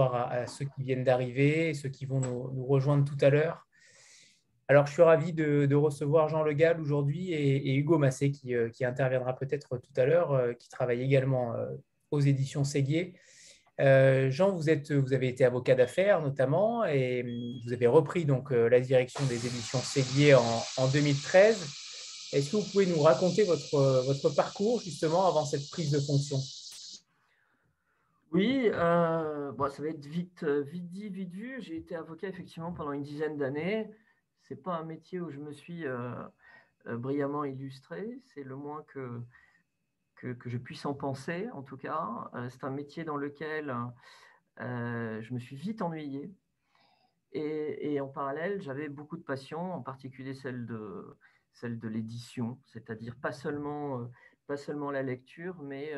à, ceux qui viennent d'arriver ceux qui vont nous, rejoindre tout à l'heure. Alors, je suis ravi de, recevoir Jean Le Gall aujourd'hui et, Hugo Massé qui, qui interviendra peut-être tout à l'heure, qui travaille également aux éditions Séguier. Jean, vous, avez été avocat d'affaires notamment et vous avez repris donc la direction des éditions Séguier en, en 2013. Est-ce que vous pouvez nous raconter votre parcours justement avant cette prise de fonction? Oui, euh, bon, ça va être vite, vite dit, vite vu. J'ai été avocat effectivement pendant une dizaine d'années. Ce n'est pas un métier où je me suis euh, euh, brillamment illustré, c'est le moins que, que, je puisse en penser en tout cas. c'est un métier dans lequel je me suis vite ennuyé. Et, et en parallèle, j'avais beaucoup de passion, en particulier celle de, celle de l'édition, c'est-à-dire pas seulement, euh, pas seulement la lecture, mais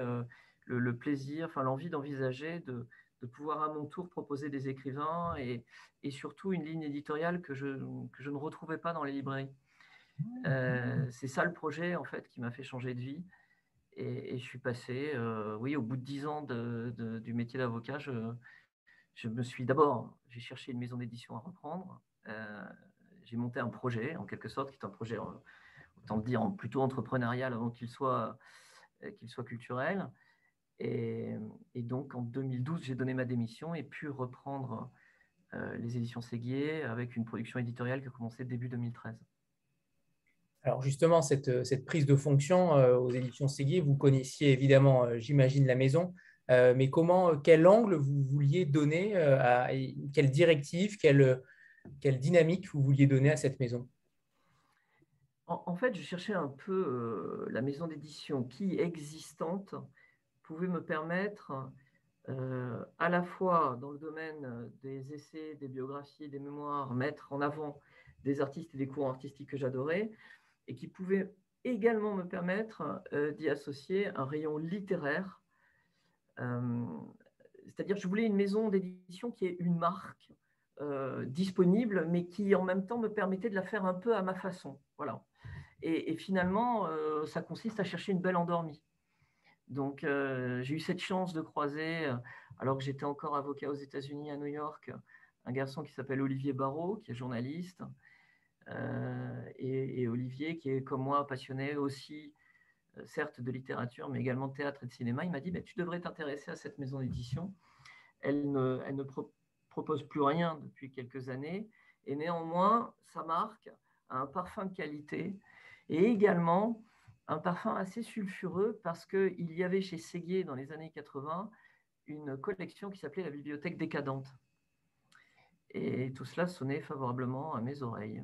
euh, le, plaisir, enfin l'envie d'envisager de, pouvoir à mon tour proposer des écrivains et, surtout une ligne éditoriale que je, je, ne retrouvais pas dans les librairies. Euh, c'est ça le projet en fait qui m'a fait changer de vie. Et, je suis passé, oui, au bout de dix ans du métier d'avocat, je, je, me suis d'abord, j'ai cherché une maison d'édition à reprendre j'ai monté un projet, en quelque sorte, qui est un projet, euh, autant le dire, plutôt entrepreneurial avant qu'il soit, euh, qu'il soit culturel. Et, donc, en 2012, j'ai donné ma démission et pu reprendre euh, les éditions Séguier avec une production éditoriale qui a commencé début 2013. Alors justement, cette, cette prise de fonction aux éditions Séguier, vous connaissiez évidemment, j'imagine, la maison, mais comment, quel angle vous vouliez donner, à, quelle directive, quelle, quelle dynamique vous vouliez donner à cette maison? En, fait, je cherchais un peu euh, la maison d'édition qui, existante, pouvait me permettre euh, à la fois dans le domaine des essais, des biographies, des mémoires, mettre en avant des artistes et des courants artistiques que j'adorais, et qui pouvait également me permettre euh, d'y associer un rayon littéraire. C'est-à-dire, je voulais une maison d'édition qui ait une marque, euh, disponible, mais qui en même temps me permettait de la faire un peu à ma façon. Voilà. Et, finalement, euh, ça consiste à chercher une belle endormie. Donc, euh, j'ai eu cette chance de croiser, alors que j'étais encore avocat aux États-Unis, à New York, un garçon qui s'appelle Olivier Barrault, qui est journaliste, et, et, Olivier, qui est comme moi passionné aussi, certes de littérature, mais également de théâtre et de cinéma. Il m'a dit bah, Tu devrais t'intéresser à cette maison d'édition. Elle ne, elle ne propose plus rien depuis quelques années. Et néanmoins, sa marque a un parfum de qualité et également un parfum assez sulfureux parce qu'il y avait chez Séguier dans les années 80 une collection qui s'appelait la bibliothèque décadente. Et tout cela sonnait favorablement à mes oreilles.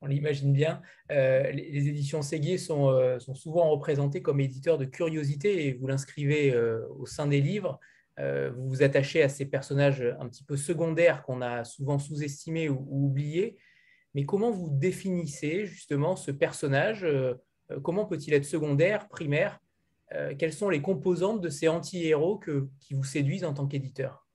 On l'imagine bien. Euh, les, éditions Séguier sont, euh, sont, souvent représentées comme éditeurs de curiosité et vous l'inscrivez euh, au sein des livres. Vous vous attachez à ces personnages un petit peu secondaires qu'on a souvent sous-estimés ou, oubliés. Mais comment vous définissez justement ce personnage euh, Comment peut-il être secondaire, primaire euh, Quelles sont les composantes de ces anti-héros qui vous séduisent en tant qu'éditeur?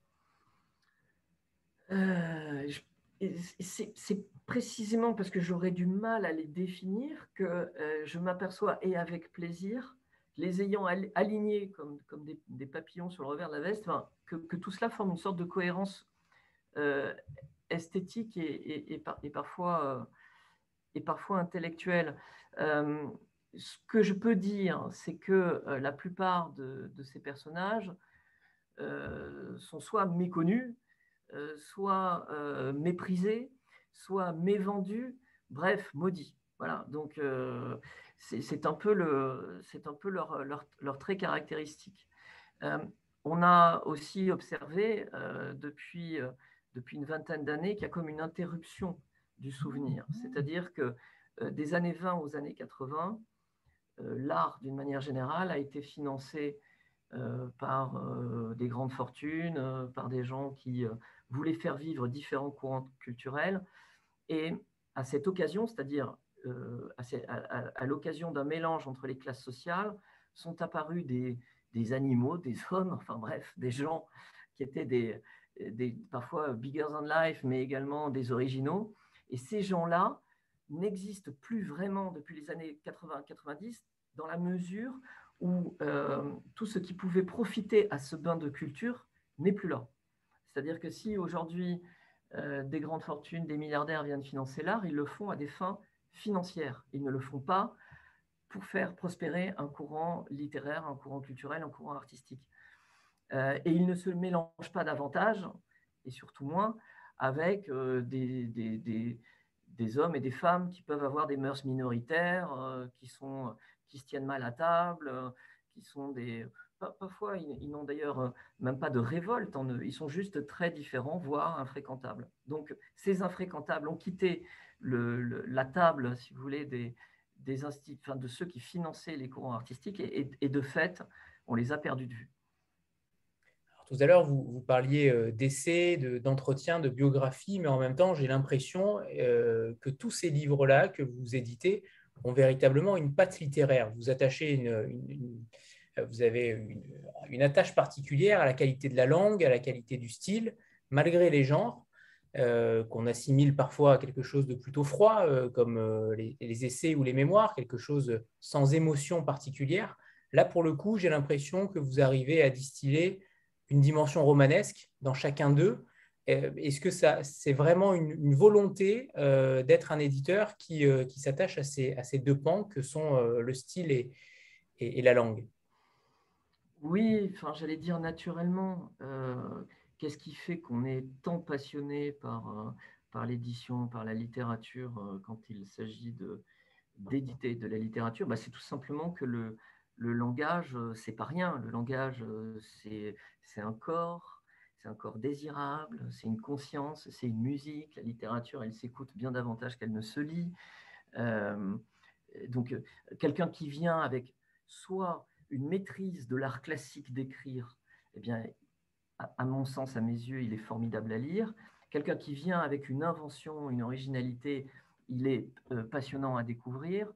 C'est précisément parce que j'aurais du mal à les définir que je m'aperçois, et avec plaisir, les ayant alignés comme, des, papillons sur le revers de la veste, que, tout cela forme une sorte de cohérence euh, esthétique et, parfois, euh, et intellectuelle. Euh, ce que je peux dire, c'est que la plupart de, ces personnages sont soit méconnus, soit méprisés, soit mévendus, bref, maudits. Voilà, donc c'est un peu, leur, trait caractéristique. Euh, on a aussi observé euh, depuis, euh, depuis une vingtaine d'années qu'il y a comme une interruption du souvenir. C'est-à-dire que des années 20 aux années 80, l'art, d'une manière générale, a été financé par des grandes fortunes, par des gens qui voulaient faire vivre différents courants culturels. Et à cette occasion, c'est-à-dire euh, à, l'occasion d'un mélange entre les classes sociales, sont apparus des, animaux, des hommes, enfin bref, des gens qui étaient des, parfois bigger than life, mais également des originaux. Et ces gens-là n'existent plus vraiment depuis les années 80-90 dans la mesure où euh, tout ce qui pouvait profiter à ce bain de culture n'est plus là. C'est-à-dire que si aujourd'hui des grandes fortunes, des milliardaires viennent financer l'art, ils le font à des fins financières. Ils ne le font pas pour faire prospérer un courant littéraire, un courant culturel, un courant artistique. Et ils ne se mélangent pas davantage, et surtout moins, avec des, des, hommes et des femmes qui peuvent avoir des mœurs minoritaires, qui, sont, qui se tiennent mal à table, qui sont des... Parfois, ils, n'ont d'ailleurs même pas de révolte en eux, ils sont juste très différents, voire infréquentables. Donc, ces infréquentables ont quitté la table, si vous voulez, des, des enfin, de ceux qui finançaient les courants artistiques, et de fait, on les a perdus de vue. Tout à l'heure, vous, parliez euh, d'essais, d'entretien, de, biographie, mais en même temps, j'ai l'impression euh, que tous ces livres-là que vous éditez ont véritablement une patte littéraire. Vous attachez une, vous avez une, attache particulière à la qualité de la langue, à la qualité du style, malgré les genres, euh, qu'on assimile parfois à quelque chose de plutôt froid, comme les, essais ou les mémoires, quelque chose sans émotion particulière. Là, pour le coup, j'ai l'impression que vous arrivez à distiller une dimension romanesque dans chacun d'eux. Euh, est-ce que ça, c'est vraiment une, volonté euh, d'être un éditeur qui, euh, qui s'attache à ces, à ces, deux pans que sont le style et, et, la langue? Oui, enfin, j'allais dire naturellement. Qu'est-ce qui fait qu'on est tant passionné par, par l'édition, par la littérature quand il s'agit d'éditer de la littérature? Bah, C'est tout simplement que le, le langage, euh, c'est pas rien. Le langage, euh, c'est un corps, c'est un corps désirable, c'est une conscience, c'est une musique. La littérature, elle s'écoute bien davantage qu'elle ne se lit. Euh, donc, quelqu'un qui vient avec soit une maîtrise de l'art classique d'écrire, eh bien, à, mon sens, à mes yeux, il est formidable à lire. Quelqu'un qui vient avec une invention, une originalité, il est passionnant à découvrir.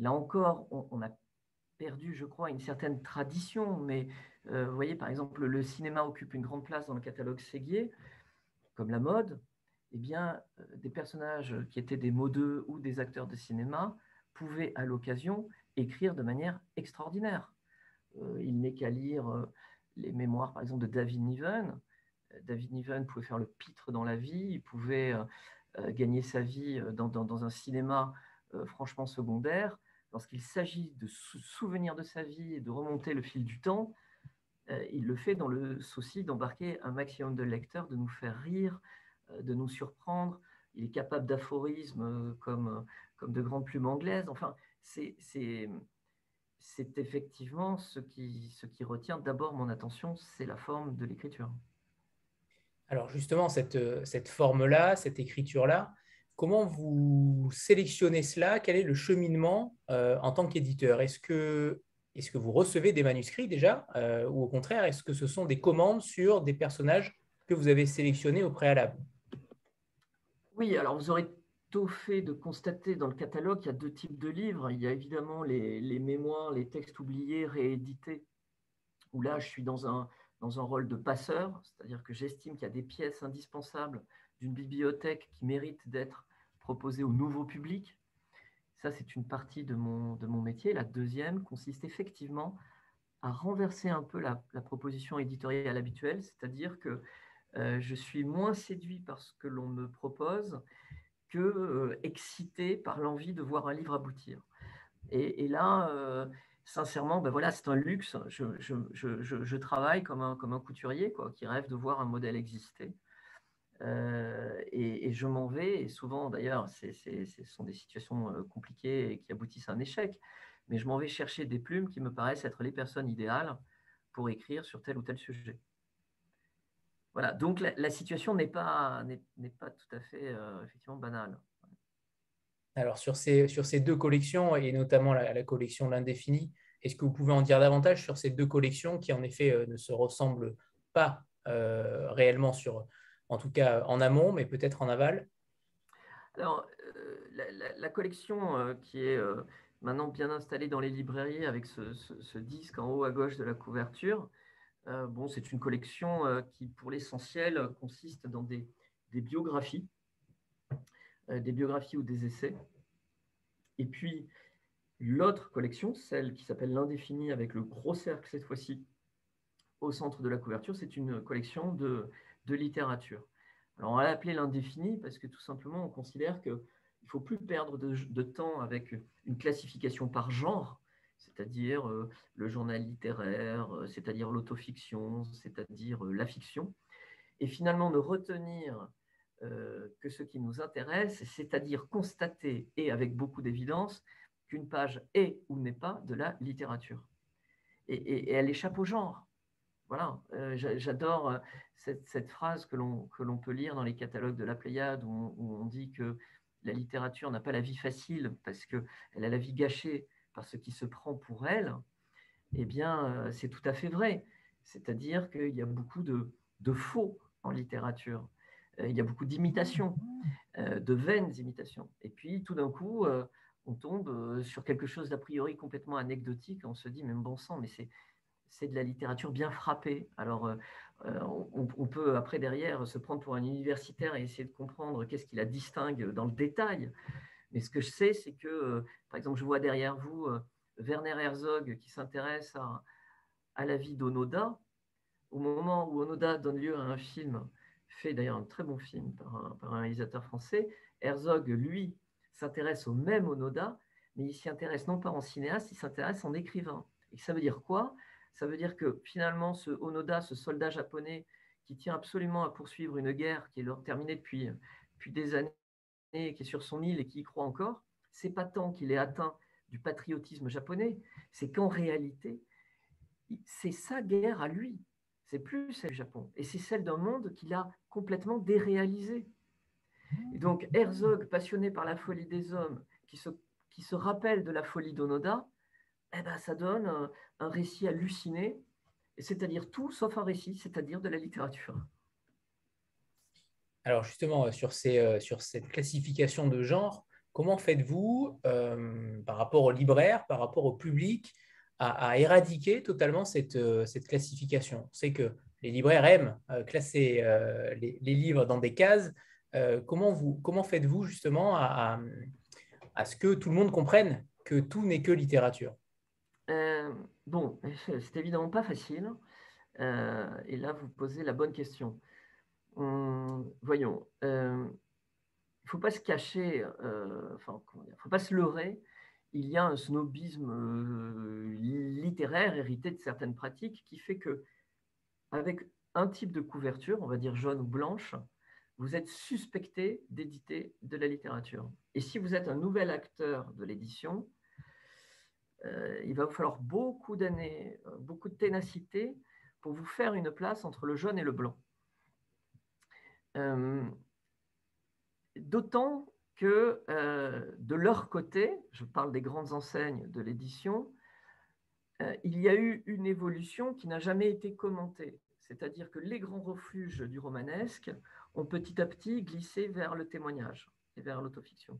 Là encore, on, a perdu, je crois, une certaine tradition, mais euh, vous voyez, par exemple, le cinéma occupe une grande place dans le catalogue Séguier, comme la mode. Eh bien, euh, des personnages qui étaient des modeux ou des acteurs de cinéma pouvaient, à l'occasion, écrire de manière extraordinaire. Euh, il n'est qu'à lire les mémoires, par exemple, de David Niven. David Niven pouvait faire le pitre dans la vie, il pouvait gagner sa vie dans un cinéma franchement secondaire lorsqu'il s'agit de se souvenir de sa vie et de remonter le fil du temps, euh, il le fait dans le souci d'embarquer un maximum de lecteurs, de nous faire rire, euh, de nous surprendre. Il est capable d'aphorismes euh, comme, comme de grandes plumes anglaises. Enfin, c'est effectivement ce qui, ce qui retient d'abord mon attention, c'est la forme de l'écriture. Alors justement, cette, cette forme-là, cette écriture-là, Comment vous sélectionnez cela? Quel est le cheminement euh, en tant qu'éditeur? Est-ce que, vous recevez des manuscrits déjà euh, Ou au contraire, est-ce que ce sont des commandes sur des personnages que vous avez sélectionnés au préalable? Oui, alors vous aurez tout fait de constater dans le catalogue qu'il y a deux types de livres. Il y a évidemment les, mémoires, les textes oubliés, réédités, où là je suis dans un rôle de passeur, c'est-à-dire que j'estime qu'il y a des pièces indispensables d'une bibliothèque qui méritent d'être proposé au nouveau public. Ça, c'est une partie de mon, de mon métier. La deuxième consiste effectivement à renverser un peu la, proposition éditoriale habituelle, c'est-à-dire que euh, je suis moins séduit par ce que l'on me propose que euh, excité par l'envie de voir un livre aboutir. Et, là, euh, sincèrement, ben voilà, c'est un luxe. Je, je, je, je, travaille comme un, comme un couturier quoi, qui rêve de voir un modèle exister. Euh, et, je m'en vais, et souvent d'ailleurs, ce sont des situations euh, compliquées qui aboutissent à un échec, mais je m'en vais chercher des plumes qui me paraissent être les personnes idéales pour écrire sur tel ou tel sujet. Voilà, donc la, situation n'est pas, pas tout à fait euh, effectivement banale. Alors sur ces, sur ces deux collections, et notamment la, collection L'Indéfini, est-ce que vous pouvez en dire davantage sur ces deux collections qui en effet ne se ressemblent pas réellement sur, en tout cas en amont, mais peut-être en aval Alors, euh, la, collection euh, qui est euh, maintenant bien installée dans les librairies avec ce, disque en haut à gauche de la couverture, bon, c'est une collection qui, pour l'essentiel, consiste dans des biographies, des biographies ou des essais. Et puis, l'autre collection, celle qui s'appelle l'indéfini avec le gros cercle cette fois-ci, au centre de la couverture, c'est une collection de, littérature. Alors, on va l'appeler l'indéfini parce que tout simplement, on considère qu'il ne faut plus perdre de, temps avec une classification par genre, c'est-à-dire euh, le journal littéraire, euh, c'est-à-dire l'autofiction, c'est-à-dire euh, la fiction, et finalement ne retenir que ce qui nous intéresse, c'est-à-dire constater, et avec beaucoup d'évidence, qu'une page est ou n'est pas de la littérature. Et, elle échappe au genre. Voilà, j'adore cette, phrase que l'on peut lire dans les catalogues de la Pléiade où on dit que la littérature n'a pas la vie facile parce qu'elle a la vie gâchée par ce qui se prend pour elle, eh bien, euh, c'est tout à fait vrai. C'est-à-dire qu'il y a beaucoup de, faux en littérature. Euh, il y a beaucoup d'imitations, euh, de vaines imitations. Et puis, tout d'un coup, on tombe sur quelque chose d'a priori complètement anecdotique. On se dit, même bon sang, mais c'est de la littérature bien frappée. Alors, on, peut après derrière se prendre pour un universitaire et essayer de comprendre qu'est-ce qui la distingue dans le détail. Mais ce que je sais, c'est que, euh, par exemple, je vois derrière vous euh, Werner Herzog qui s'intéresse à, la vie d'Onoda. Au moment où Onoda donne lieu à un film, fait d'ailleurs un très bon film par un, réalisateur français, Herzog, lui, s'intéresse au même Onoda, mais il s'y intéresse non pas en cinéaste, il s'intéresse en écrivain. Et ça veut dire quoi? Ça veut dire que finalement, ce Onoda, ce soldat japonais qui tient absolument à poursuivre une guerre qui est terminée depuis, des années, qui est sur son île et qui y croit encore, c'est pas tant qu'il est atteint du patriotisme japonais, c'est qu'en réalité, c'est sa guerre à lui. C'est plus celle du Japon. Et c'est celle d'un monde qu'il a complètement déréalisé. Donc Herzog, passionné par la folie des hommes, qui qui se rappelle de la folie d'Onoda, eh ben, ça donne un, récit halluciné, c'est-à-dire tout sauf un récit, c'est-à-dire de la littérature. Alors justement, euh, euh, sur, cette classification de genre, comment faites-vous euh, par rapport aux libraires, par rapport au public, à, éradiquer totalement cette, classification? On sait que les libraires aiment classer les, livres dans des cases. comment, faites-vous justement à, ce que tout le monde comprenne que tout n'est que littérature? Bon, c'est évidemment pas facile. et là, vous posez la bonne question voyons, euh, il ne faut pas se cacher, euh, enfin, il ne faut pas se leurrer. Il y a un snobisme euh, littéraire hérité de certaines pratiques qui fait que, avec un type de couverture, on va dire jaune ou blanche, vous êtes suspecté d'éditer de la littérature. Et si vous êtes un nouvel acteur de l'édition, il va vous falloir beaucoup d'années, beaucoup de ténacité pour vous faire une place entre le jaune et le blanc. Euh, d'autant que euh, de leur côté, je parle des grandes enseignes de l'édition, euh, il y a eu une évolution qui n'a jamais été commentée. C'est-à-dire que les grands refuges du romanesque ont petit à petit glissé vers le témoignage et vers l'autofiction.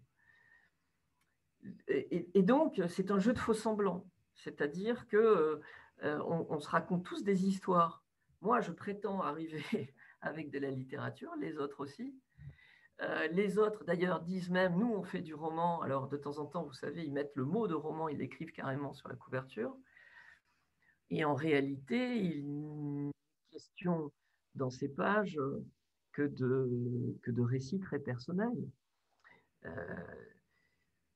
Et, donc, c'est un jeu de faux semblants. C'est-à-dire que on, se raconte tous des histoires. Moi, je prétends arriver avec de la littérature, les autres aussi. Euh, les autres, d'ailleurs, disent même, nous, on fait du roman. Alors, de temps en temps, vous savez, ils mettent le mot de roman, ils l'écrivent carrément sur la couverture. Et en réalité, il n'est question dans ces pages que de, que de récits très personnels. Euh,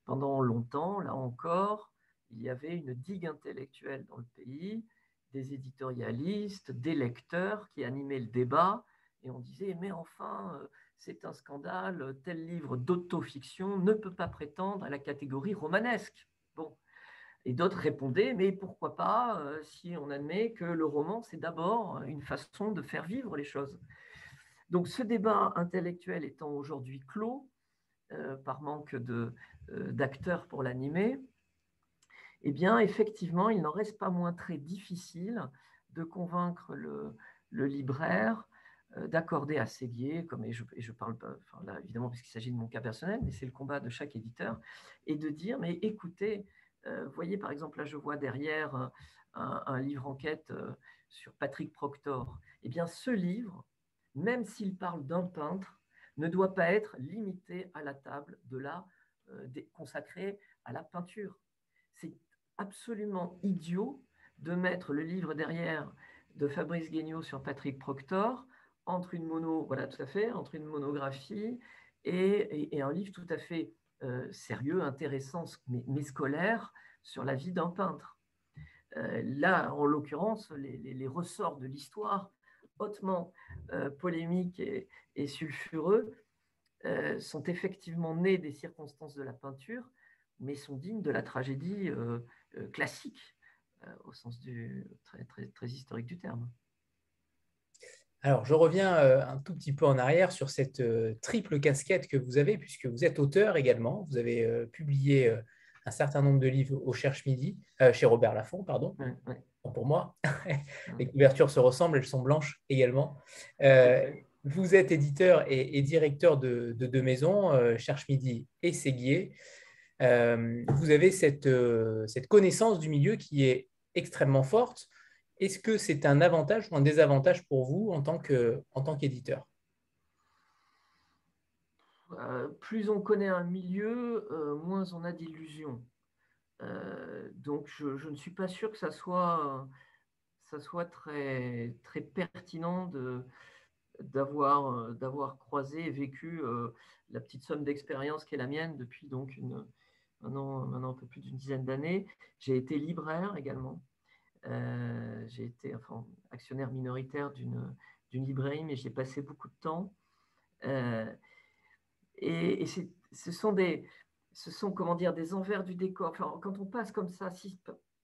pendant longtemps, là encore, il y avait une digue intellectuelle dans le pays, des éditorialistes, des lecteurs qui animaient le débat et on disait, mais enfin, euh, c'est un scandale, tel livre d'autofiction ne peut pas prétendre à la catégorie romanesque. Bon. Et d'autres répondaient, mais pourquoi pas, euh, si on admet que le roman, c'est d'abord une façon de faire vivre les choses. Donc ce débat intellectuel étant aujourd'hui clos, euh, par manque d'acteurs pour l'animer, eh bien, effectivement, il n'en reste pas moins très difficile de convaincre le, libraire euh, d'accorder à Séguier, comme et je, je parle pas, là évidemment parce qu'il s'agit de mon cas personnel, mais c'est le combat de chaque éditeur, et de dire mais écoutez, euh, voyez par exemple là je vois derrière euh, un, livre enquête sur Patrick Proctor, eh bien ce livre, même s'il parle d'un peintre, ne doit pas être limité à la table de la consacrée à la peinture. C'est absolument idiot de mettre le livre derrière de Fabrice Guignot sur Patrick Proctor, entre une mono, voilà tout à fait, entre une monographie et, un livre tout à fait euh, sérieux, intéressant, mais, scolaire, sur la vie d'un peintre. Euh, là, en l'occurrence, les, ressorts de l'histoire, hautement euh, polémiques et, sulfureux, sont effectivement nés des circonstances de la peinture, mais sont dignes de la tragédie classique, au sens du, très, très, très historique du terme. Alors, je reviens euh, un tout petit peu en arrière sur cette euh, triple casquette que vous avez, puisque vous êtes auteur également. Vous avez euh, publié un certain nombre de livres au Cherche Midi, chez Robert Laffont, pardon. Pour moi, les couvertures se ressemblent, elles sont blanches également. vous êtes éditeur et, directeur de, deux maisons, Cherche Midi et Séguier. vous avez cette, cette connaissance du milieu qui est extrêmement forte. Est-ce que c'est un avantage ou un désavantage pour vous en tant qu'éditeur? Euh, Plus on connaît un milieu, euh, moins on a d'illusions. Euh, donc je, ne suis pas sûr que ça soit, ça soit très, très pertinent d'avoir, d'avoir croisé et vécu la petite somme d'expérience qui est la mienne depuis donc une, maintenant un peu plus d'une dizaine d'années. J'ai été libraire également. Euh, j'ai été actionnaire minoritaire d'une librairie, mais j'ai passé beaucoup de temps. Euh, et, ce sont des, ce sont des envers du décor. Quand on passe comme ça,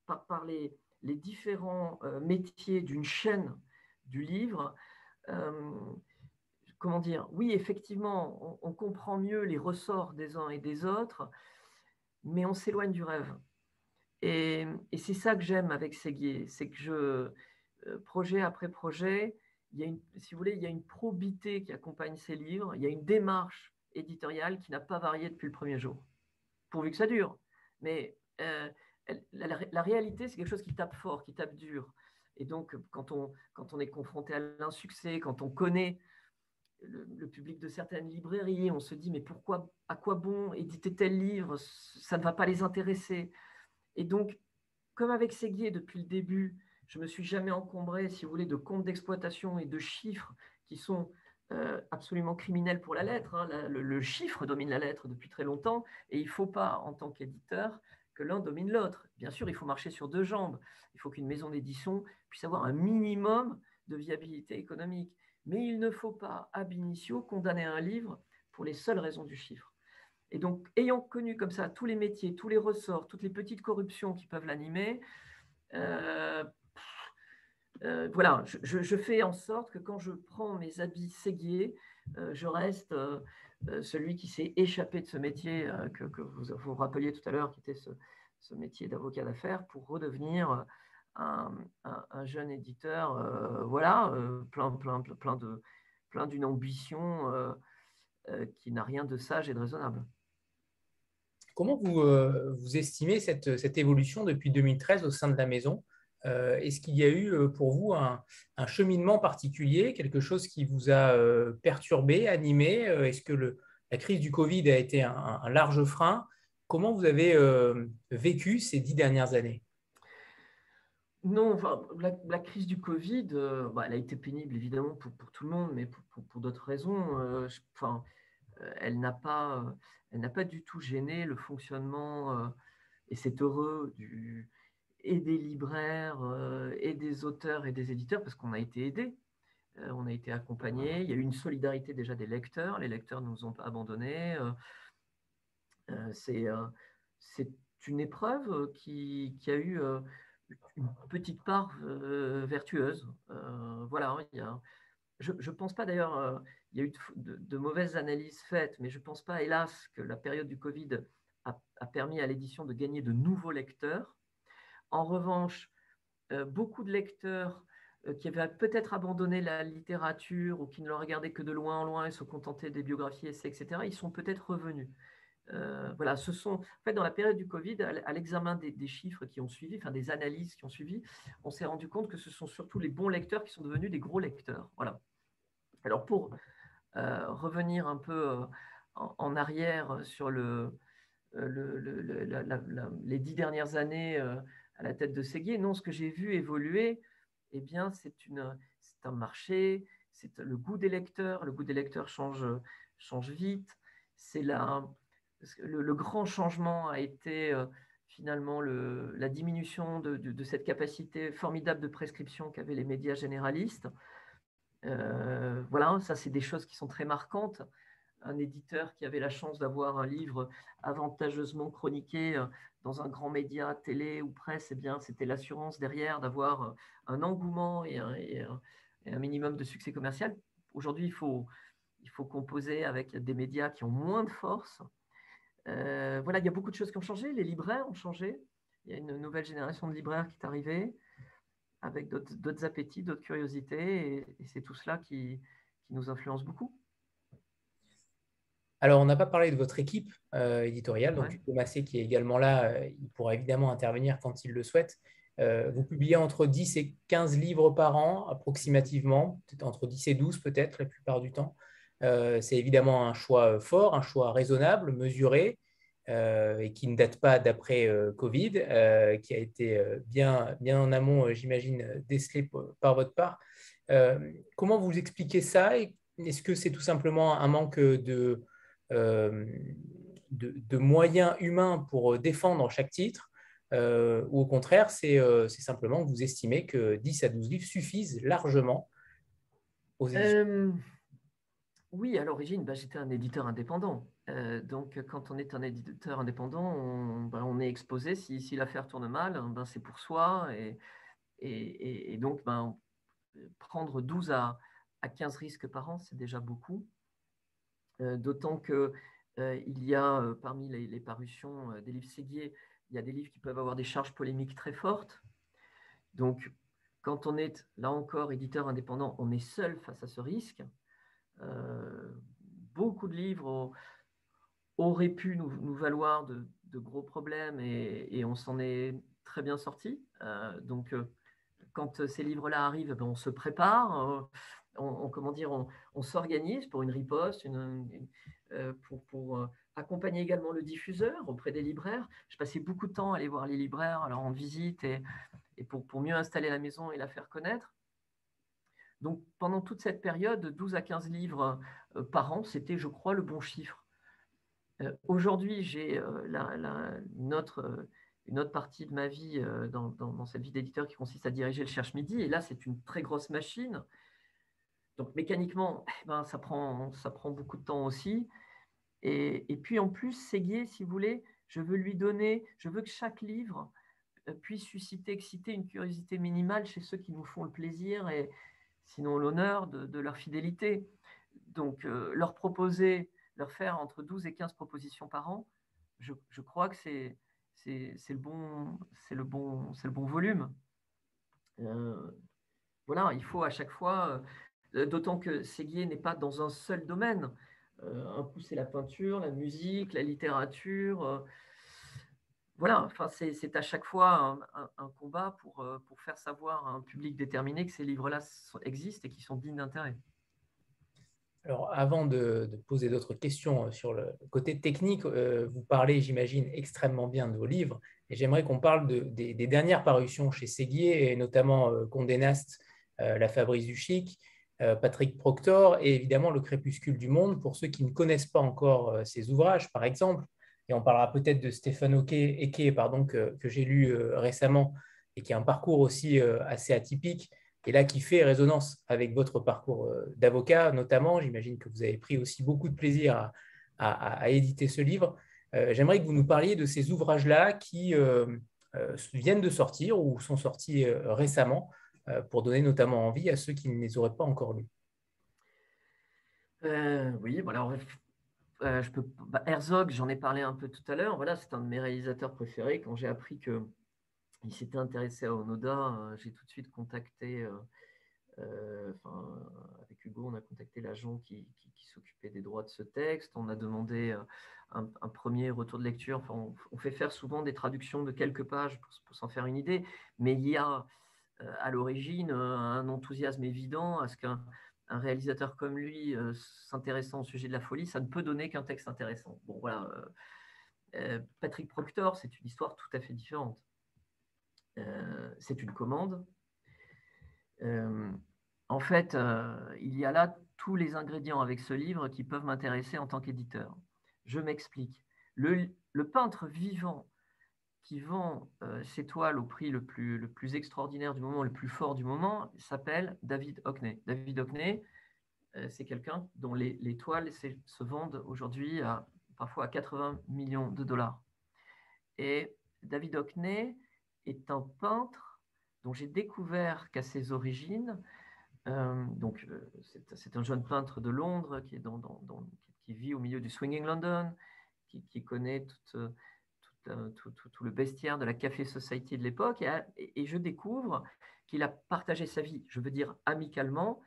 par, les, différents euh, métiers d'une chaîne du livre, comment dire, oui, effectivement, on, comprend mieux les ressorts des uns et des autres, mais on s'éloigne du rêve. Et, c'est ça que j'aime avec Séguier, c'est que je, euh, projet après projet, il y a une probité qui accompagne ces livres, il y a une démarche éditoriale qui n'a pas varié depuis le premier jour, pourvu que ça dure. Mais euh, la, réalité, c'est quelque chose qui tape fort, qui tape dur. Et donc, quand on, quand on est confronté à l'insuccès, quand on connaît le, le, public de certaines librairies, on se dit, mais pourquoi, à quoi bon éditer tel livre? Ça ne va pas les intéresser. Et donc, comme avec Séguier depuis le début, je me suis jamais encombré, si vous voulez, de comptes d'exploitation et de chiffres qui sont euh, absolument criminels pour la lettre. Hein. le, chiffre domine la lettre depuis très longtemps et il ne faut pas, en tant qu'éditeur, que l'un domine l'autre. Bien sûr, il faut marcher sur deux jambes. Il faut qu'une maison d'édition puisse avoir un minimum de viabilité économique. Mais il ne faut pas, ab initio, condamner un livre pour les seules raisons du chiffre. Et donc, ayant connu comme ça tous les métiers, tous les ressorts, toutes les petites corruptions qui peuvent l'animer, euh, euh, voilà, je, fais en sorte que quand je prends mes habits séguiers, euh, je reste celui qui s'est échappé de ce métier que, vous vous rappeliez tout à l'heure, qui était ce, métier d'avocat d'affaires, pour redevenir un, jeune éditeur, voilà, plein, plein, plein de plein d'une ambition qui n'a rien de sage et de raisonnable. Comment vous, euh, vous estimez cette, évolution depuis 2013 au sein de la maison? euh, Est-ce qu'il y a eu euh, pour vous un, cheminement particulier, quelque chose qui vous a perturbé, animé Est-ce que la crise du Covid a été un, large frein? Comment vous avez vécu ces dix dernières années? Non, la, crise du Covid, bah, elle a été pénible évidemment pour, tout le monde, mais pour, d'autres raisons. enfin, elle n'a pas, elle n'a pas du tout gêné le fonctionnement, euh, et c'est heureux, du, et des libraires, euh, et des auteurs et des éditeurs, parce qu'on a été aidés, euh, on a été accompagnés, il y a eu une solidarité déjà des lecteurs, les lecteurs ne nous ont pas abandonnés. c'est une épreuve qui, qui a eu une petite part vertueuse. voilà, il y a, je ne pense pas d'ailleurs, euh, il y a eu de, mauvaises analyses faites, mais je ne pense pas, hélas, que la période du Covid a, permis à l'édition de gagner de nouveaux lecteurs. En revanche, euh, beaucoup de lecteurs euh, qui avaient peut-être abandonné la littérature ou qui ne le regardaient que de loin en loin et se contentaient des biographies, essais, etc., ils sont peut-être revenus. voilà, ce sont, en fait, dans la période du Covid, à l'examen des, chiffres qui ont suivi, enfin des analyses qui ont suivi, on s'est rendu compte que ce sont surtout les bons lecteurs qui sont devenus des gros lecteurs. Voilà. Alors pour euh, revenir un peu euh, en, arrière sur le, euh, les dix dernières années à la tête de Séguier, non, ce que j'ai vu évoluer, eh bien, c'est un marché, c'est le goût des lecteurs. Le goût des lecteurs change, change vite. C'est le, le, grand changement a été euh, finalement le, la diminution de, de, cette capacité formidable de prescription qu'avaient les médias généralistes. Euh, voilà, ça c'est des choses qui sont très marquantes. Un éditeur qui avait la chance d'avoir un livre avantageusement chroniqué euh, dans un grand média, télé ou presse, eh bien c'était l'assurance derrière d'avoir un engouement et un, minimum de succès commercial. Aujourd'hui, il faut, il faut composer avec des médias qui ont moins de force. Euh, voilà, il y a beaucoup de choses qui ont changé. Les libraires ont changé. Il y a une nouvelle génération de libraires qui est arrivée avec d'autres appétits, d'autres curiosités. Et, c'est tout cela qui, nous influence beaucoup. Alors, on n'a pas parlé de votre équipe euh, éditoriale. Donc, Massé, qui est également là, euh, il pourra évidemment intervenir quand il le souhaite. Euh, vous publiez entre 10 et 15 livres par an, approximativement, peut-être entre 10 et 12 peut-être la plupart du temps. C'est évidemment un choix fort, un choix raisonnable, mesuré, et qui ne date pas d'après Covid, qui a été bien, bien en amont, j'imagine, décelé par votre part. comment vous expliquez ça Est-ce que c'est tout simplement un manque de, de, moyens humains pour défendre chaque titre euh, ou au contraire, euh, c'est simplement vous estimez que 10 à 12 livres suffisent largement aux euh, Oui, à l'origine, bah, j'étais un éditeur indépendant. donc, quand on est un éditeur indépendant, on, bah, est exposé. Si, l'affaire tourne mal, ben, c'est pour soi. Et, et, donc, ben, prendre 12 à, à 15 risques par an, c'est déjà beaucoup. D'autant qu'il il y a parmi les, parutions des livres Séguier il y a des livres qui peuvent avoir des charges polémiques très fortes. Donc, quand on est, là encore, éditeur indépendant, on est seul face à ce risque. Euh, beaucoup de livres auraient pu nous, valoir de, gros problèmes et, on s'en est très bien sorti. Euh, donc, euh, quand ces livres-là arrivent, ben, on se prépare, on, comment dire, on, s'organise pour une riposte, pour, pour accompagner également le diffuseur auprès des libraires. Je passais beaucoup de temps à aller voir les libraires, alors en visite et, pour, mieux installer la maison et la faire connaître. Donc pendant toute cette période, 12 à 15 livres euh, par an, c'était, je crois, le bon chiffre. Euh, aujourd'hui, j'ai euh, une, autre, une, autre, partie de ma vie dans, dans, cette vie d'éditeur qui consiste à diriger le Cherche Midi. Et là, c'est une très grosse machine. Donc mécaniquement, eh ben, ça, prend, ça prend beaucoup de temps aussi. Et, puis en plus, Séguier, si vous voulez, je veux lui donner, je veux que chaque livre euh, puisse susciter, exciter une curiosité minimale chez ceux qui nous font le plaisir et sinon l'honneur de, leur fidélité. Donc euh, leur proposer, leur faire entre 12 et 15 propositions par an, je, crois que c'est le, bon, le, bon, le bon volume. Euh, voilà, il faut à chaque fois, d'autant que Séguier n'est pas dans un seul domaine. Euh, un coup, c'est la peinture, la musique, la littérature. Euh, voilà, enfin, c'est à chaque fois un, combat pour, euh, pour, faire savoir à un public déterminé que ces livres-là existent et qui sont dignes d'intérêt. Alors, avant de, poser d'autres questions sur le côté technique, vous parlez, j'imagine, extrêmement bien de vos livres. Et j'aimerais qu'on parle de, des, dernières parutions chez Séguier, et notamment Condé Nast, La Fabrice du Chic, euh, Patrick Proctor et évidemment Le Crépuscule du Monde, pour ceux qui ne connaissent pas encore euh, ces ouvrages, par exemple. Et on parlera peut-être de Stéphane Eke, pardon, que, j'ai lu euh, récemment et qui a un parcours aussi assez atypique et là qui fait résonance avec votre parcours d'avocat notamment. J'imagine que vous avez pris aussi beaucoup de plaisir à, éditer ce livre. J'aimerais que vous nous parliez de ces ouvrages-là qui viennent de sortir ou sont sortis récemment euh, pour donner notamment envie à ceux qui ne les auraient pas encore lus euh, Oui, alors, euh, je peux, bah, Herzog, j'en ai parlé un peu tout à l'heure. Voilà, c'est un de mes réalisateurs préférés. Quand j'ai appris qu'il s'était intéressé à Onoda, j'ai tout de suite contacté, avec Hugo, on a contacté l'agent qui, s'occupait des droits de ce texte. On a demandé un, premier retour de lecture. Enfin, on, fait faire souvent des traductions de quelques pages pour, pour s'en faire une idée, mais il y a euh, à l'origine euh, un enthousiasme évident à ce qu'un réalisateur comme lui euh, s'intéressant au sujet de la folie, ça ne peut donner qu'un texte intéressant. Bon, voilà. Patrick Proctor, c'est une histoire tout à fait différente. c'est une commande. en fait, il y a là tous les ingrédients avec ce livre qui peuvent m'intéresser en tant qu'éditeur. Je m'explique. Le, peintre vivant qui vend ses toiles au prix le plus, extraordinaire du moment, le plus fort du moment, s'appelle David Hockney. David Hockney, c'est quelqu'un dont les, les toiles se vendent aujourd'hui parfois à 80 millions de dollars. Et David Hockney est un peintre dont j'ai découvert qu'à ses origines, euh, donc euh, c'est un jeune peintre de Londres qui, qui vit au milieu du swinging London, qui, connaît euh, tout, tout, le bestiaire de la Café Society de l'époque, et, je découvre qu'il a partagé sa vie, je veux dire amicalement,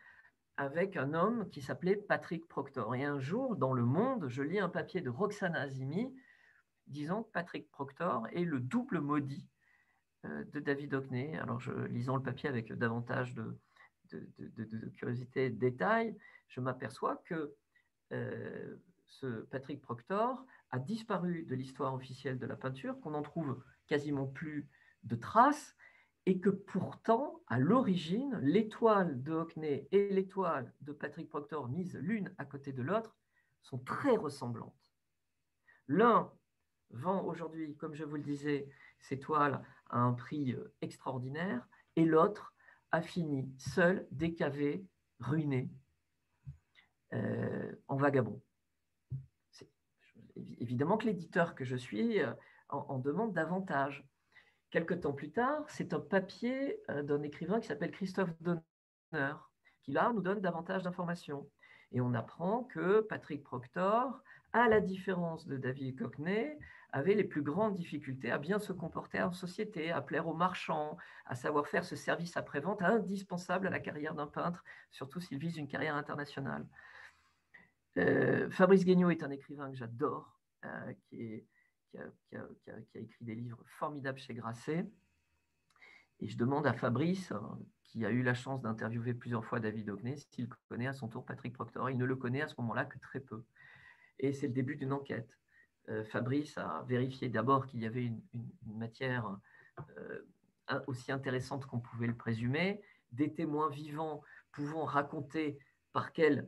avec un homme qui s'appelait Patrick Proctor. Et un jour, dans Le Monde, je lis un papier de Roxana Azimi disant que Patrick Proctor est le double maudit euh, de David Hockney. Alors, je, lisant le papier avec davantage de, curiosité et de détails, je m'aperçois que euh, ce Patrick Proctor a disparu de l'histoire officielle de la peinture, qu'on n'en trouve quasiment plus de traces, et que pourtant, à l'origine, l'étoile de Hockney et l'étoile de Patrick Proctor, mises l'une à côté de l'autre, sont très ressemblantes. L'un vend aujourd'hui, comme je vous le disais, ses toiles à un prix euh, extraordinaire, et l'autre a fini seul, décavé, ruiné, euh, en vagabond. Évidemment que l'éditeur que je suis euh, en demande davantage. Quelques temps plus tard, c'est un papier euh, d'un écrivain qui s'appelle Christophe Donner, qui là nous donne davantage d'informations. Et on apprend que Patrick Proctor, à la différence de David Cockney, avait les plus grandes difficultés à bien se comporter en société, à plaire aux marchands, à savoir faire ce service après-vente indispensable à la carrière d'un peintre, surtout s'il vise une carrière internationale. Euh, Fabrice Guignot est un écrivain que j'adore, euh, qui a, écrit des livres formidables chez Grasset. Et je demande à Fabrice, hein, qui a eu la chance d'interviewer plusieurs fois David Hockney, s'il connaît à son tour Patrick Proctor. Il ne le connaît à ce moment-là que très peu. Et c'est le début d'une enquête. Euh, Fabrice a vérifié d'abord qu'il y avait une, matière aussi intéressante qu'on pouvait le présumer, des témoins vivants pouvant raconter par quel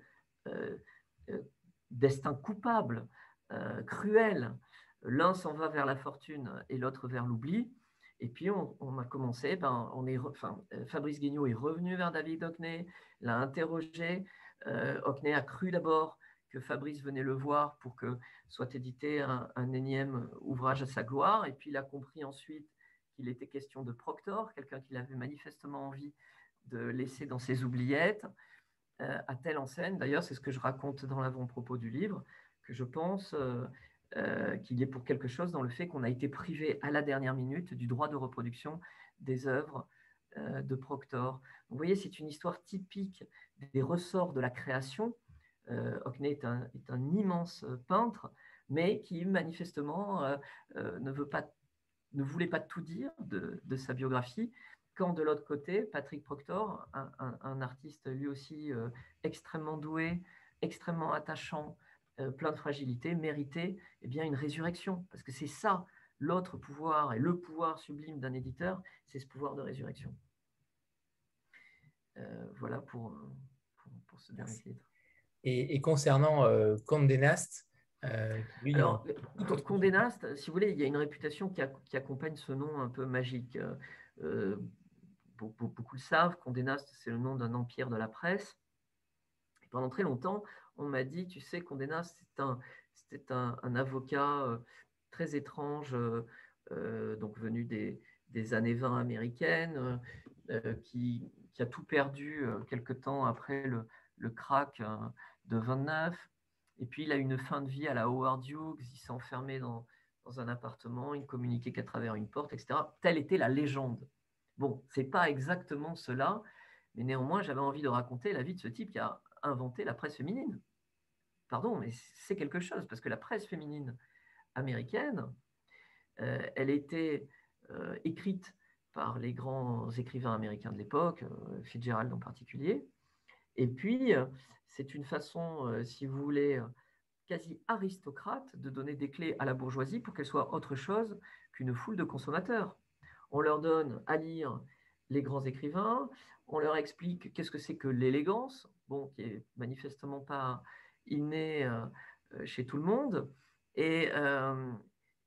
destin coupable, cruel, L'un s'en va vers la fortune et l'autre vers l'oubli. Et puis, on, a commencé, ben, on est, enfin, euh, Fabrice Guignot est revenu vers David Hockney, l'a interrogé. Euh, Hockney a cru d'abord que Fabrice venait le voir pour que soit édité un, énième ouvrage à sa gloire. Et puis, il a compris ensuite qu'il était question de Proctor, quelqu'un qu'il avait manifestement envie de laisser dans ses oubliettes, euh, à telle enseigne. D'ailleurs, c'est ce que je raconte dans l'avant-propos du livre, que je pense euh, euh, qu'il y ait pour quelque chose dans le fait qu'on a été privé à la dernière minute du droit de reproduction des œuvres euh, de Proctor. Vous voyez, c'est une histoire typique des ressorts de la création. Euh, Hockney est un, immense peintre, mais qui manifestement ne voulait pas tout dire de, sa biographie, quand de l'autre côté, Patrick Proctor, un, un artiste lui aussi extrêmement doué, extrêmement attachant, euh, plein de fragilité, mériter eh bien, une résurrection. Parce que c'est ça, l'autre pouvoir et le pouvoir sublime d'un éditeur, c'est ce pouvoir de résurrection. Euh, voilà pour, pour, ce dernier titre. Et, concernant euh, Condé Nast, euh, Alors, Condé Nast, si vous voulez, il y a une réputation qui, qui accompagne ce nom un peu magique. Beaucoup, le savent, Condé Nast, c'est le nom d'un empire de la presse. Et pendant très longtemps, on m'a dit, tu sais, Condé Nast, c'était un, un, avocat euh, très étrange, euh, euh, donc venu des, années 20 américaines, qui, a tout perdu quelque temps après le, le crack de 29. Et puis, il a une fin de vie à la Howard Hughes, il s'est enfermé dans, dans un appartement, il communiquait qu'à travers une porte, etc. Telle était la légende. Bon, ce n'est pas exactement cela, mais néanmoins, j'avais envie de raconter la vie de ce type qui a inventé la presse féminine. Pardon, mais c'est quelque chose, parce que la presse féminine américaine, euh, elle était euh, écrite par les grands écrivains américains de l'époque, euh, Fitzgerald en particulier. Et puis, c'est une façon, si vous voulez, quasi aristocrate de donner des clés à la bourgeoisie pour qu'elle soit autre chose qu'une foule de consommateurs. On leur donne à lire les grands écrivains, on leur explique qu'est-ce que c'est que l'élégance, bon, qui est manifestement pas inné chez tout le monde. Et,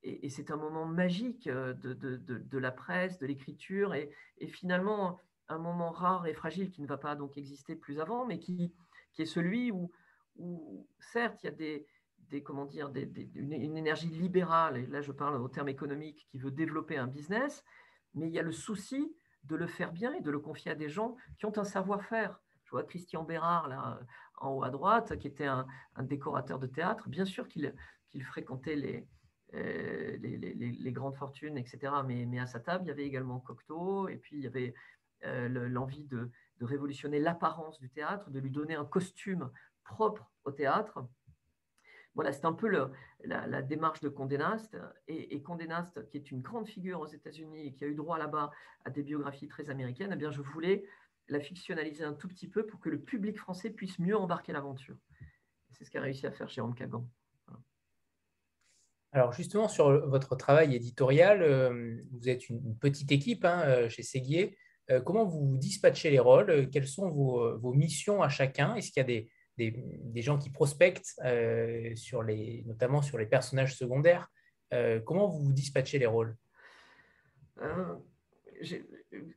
et, c'est un moment magique de, de, la presse, de l'écriture, et, finalement un moment rare et fragile qui ne va pas donc exister plus avant, mais qui, est celui où, certes, il y a des, comment dire, des, une, énergie libérale, et là je parle au terme économique, qui veut développer un business, mais il y a le souci de le faire bien et de le confier à des gens qui ont un savoir-faire. Je vois Christian Bérard, là, en haut à droite, qui était un, décorateur de théâtre. Bien sûr qu'il fréquentait les, euh, les, grandes fortunes, etc. Mais, à sa table, il y avait également Cocteau, et puis il y avait euh, l'envie de, révolutionner l'apparence du théâtre, de lui donner un costume propre au théâtre. Voilà, c'est un peu la, démarche de Condé Nast. Et, et, Condé Nast, qui est une grande figure aux États-Unis et qui a eu droit là-bas à des biographies très américaines, eh bien, je voulais la fictionnaliser un tout petit peu pour que le public français puisse mieux embarquer l'aventure. C'est ce qu'a réussi à faire Jérôme Kagan. Alors justement, sur votre travail éditorial, euh, vous êtes une petite équipe hein, euh, chez Séguier. Euh, comment vous dispatchez les rôles? Quelles sont vos missions à chacun? Est-ce qu'il y a des, des, gens qui prospectent, euh, notamment sur les personnages secondaires. Euh, comment vous dispatchez les rôles? Euh,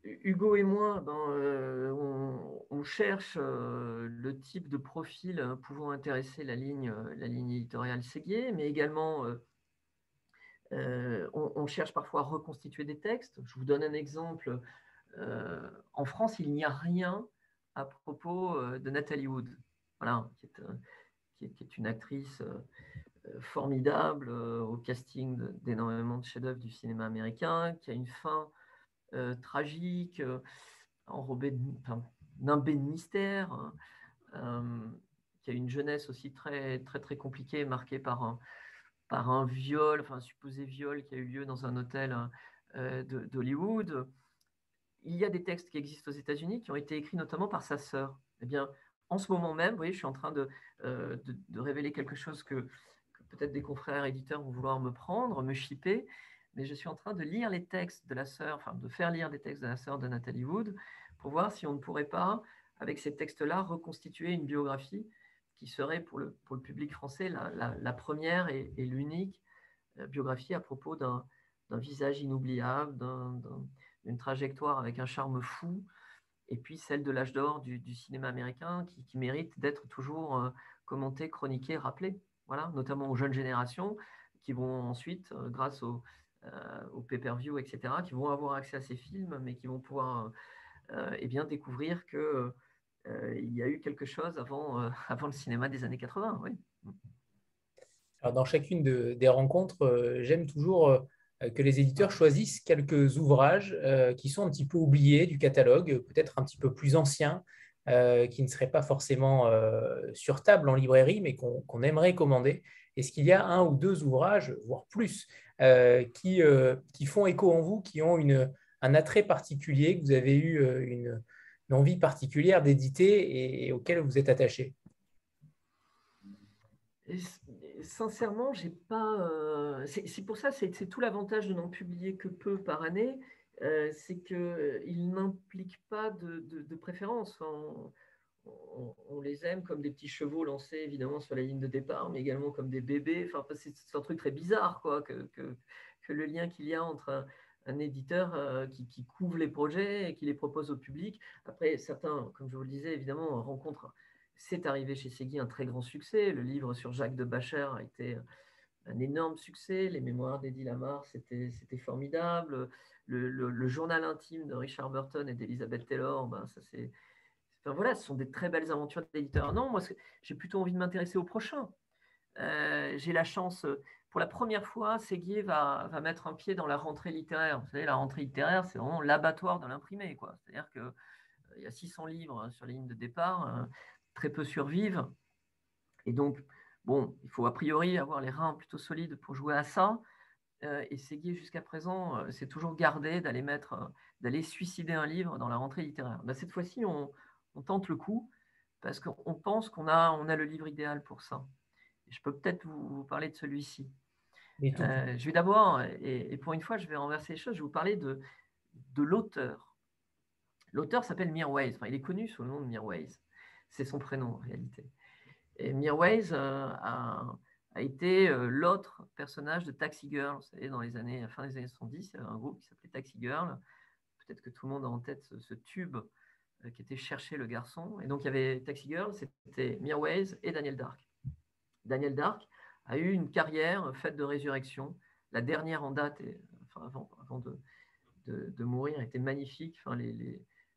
Hugo et moi, on, cherche le type de profil pouvant intéresser la ligne, la ligne éditoriale Séguier, mais également on, on, cherche parfois à reconstituer des textes. Je vous donne un exemple. en France, il n'y a rien à propos de Nathalie Wood voilà, euh, qui, est, une actrice euh, euh, formidable au casting d'énormément de, chefs-d'œuvre du cinéma américain, qui a une fin tragique, enrobée d'un de mystère, qui a une jeunesse aussi très, très, très compliquée, marquée par un, par un viol, enfin un supposé viol qui a eu lieu dans un hôtel d'Hollywood. Il y a des textes qui existent aux États-Unis qui ont été écrits notamment par sa sœur. Eh bien, en ce moment même, vous voyez, je suis en train de, euh, révéler quelque chose que, peut-être des confrères éditeurs vont vouloir me prendre, me shipper, mais je suis en train de lire les textes de la sœur, enfin de faire lire des textes de la sœur de Nathalie Wood pour voir si on ne pourrait pas, avec ces textes-là, reconstituer une biographie qui serait pour le, public français la, première et, l'unique euh, biographie à propos d'un visage inoubliable, d'une trajectoire avec un charme fou, et puis celle de l'âge d'or du, cinéma américain qui, mérite d'être toujours euh, commentée, chroniquée, rappelée, voilà, notamment aux jeunes générations qui vont ensuite, euh, grâce au, euh, pay-per-view, etc., qui vont avoir accès à ces films, mais qui vont pouvoir eh bien, découvrir qu'il il y a eu quelque chose avant, avant le cinéma des années 80. Oui. Alors, dans chacune des rencontres, j'aime toujours euh, que les éditeurs choisissent quelques ouvrages euh, qui sont un petit peu oubliés du catalogue, peut-être un petit peu plus anciens, euh, qui ne seraient pas forcément sur table en librairie, mais qu'on aimerait commander. Est-ce qu'il y a un ou deux ouvrages, voire plus, qui, qui, font écho en vous, qui ont une, un attrait particulier, que vous avez eu une, envie particulière d'éditer et, auquel vous êtes attaché? Sincèrement, j'ai pas. Euh, c'est pour ça, c'est tout l'avantage de n'en publier que peu par année, euh, c'est qu'il n'implique pas de, préférence. on, les aime comme des petits chevaux lancés évidemment sur la ligne de départ, mais également comme des bébés. Enfin, c'est un truc très bizarre, quoi, que, le lien qu'il y a entre un, éditeur euh, qui, qui, couvre les projets et qui les propose au public. Après, certains, comme je vous le disais, évidemment, rencontrent c'est arrivé chez Segui un très grand succès. Le livre sur Jacques de Bacher a été un énorme succès. Les mémoires d'Eddie Lamar, c'était formidable. Le, journal intime de Richard Burton et d'Elizabeth Taylor, ben, ça c'est. voilà, ce sont des très belles aventures d'éditeurs. Non, moi, j'ai plutôt envie de m'intéresser au prochain. Euh, j'ai la chance, pour la première fois, Séguier va, mettre un pied dans la rentrée littéraire. Vous savez, la rentrée littéraire, c'est vraiment l'abattoir de l'imprimé. C'est-à-dire qu'il euh, y a 600 livres sur les lignes de départ. Euh, très peu survivent. Et donc, bon, il faut a priori avoir les reins plutôt solides pour jouer à ça. Euh, et Séguier, jusqu'à présent, euh, c'est toujours gardé d'aller mettre, euh, d'aller suicider un livre dans la rentrée littéraire. Ben, cette fois-ci, on, tente le coup parce qu'on pense qu'on a, on a le livre idéal pour ça. je peux peut-être vous, parler de celui-ci. je vais d'abord, et, pour une fois, je vais renverser les choses, je vais vous parler de, de l'auteur. L'auteur s'appelle Mirwais, enfin, il est connu sous le nom de Mirwais. C'est son prénom en réalité. Et Mirwais a, a, été l'autre personnage de Taxi Girl. Savez, dans les années, fin des années 70, il y avait un groupe qui s'appelait Taxi Girl. Peut-être que tout le monde a en tête ce, tube qui était Chercher le garçon. Et donc, il y avait Taxi Girl, c'était Mirwais et Daniel Dark. Daniel Dark a eu une carrière faite de résurrection. La dernière en date, avant, de, mourir, était magnifique.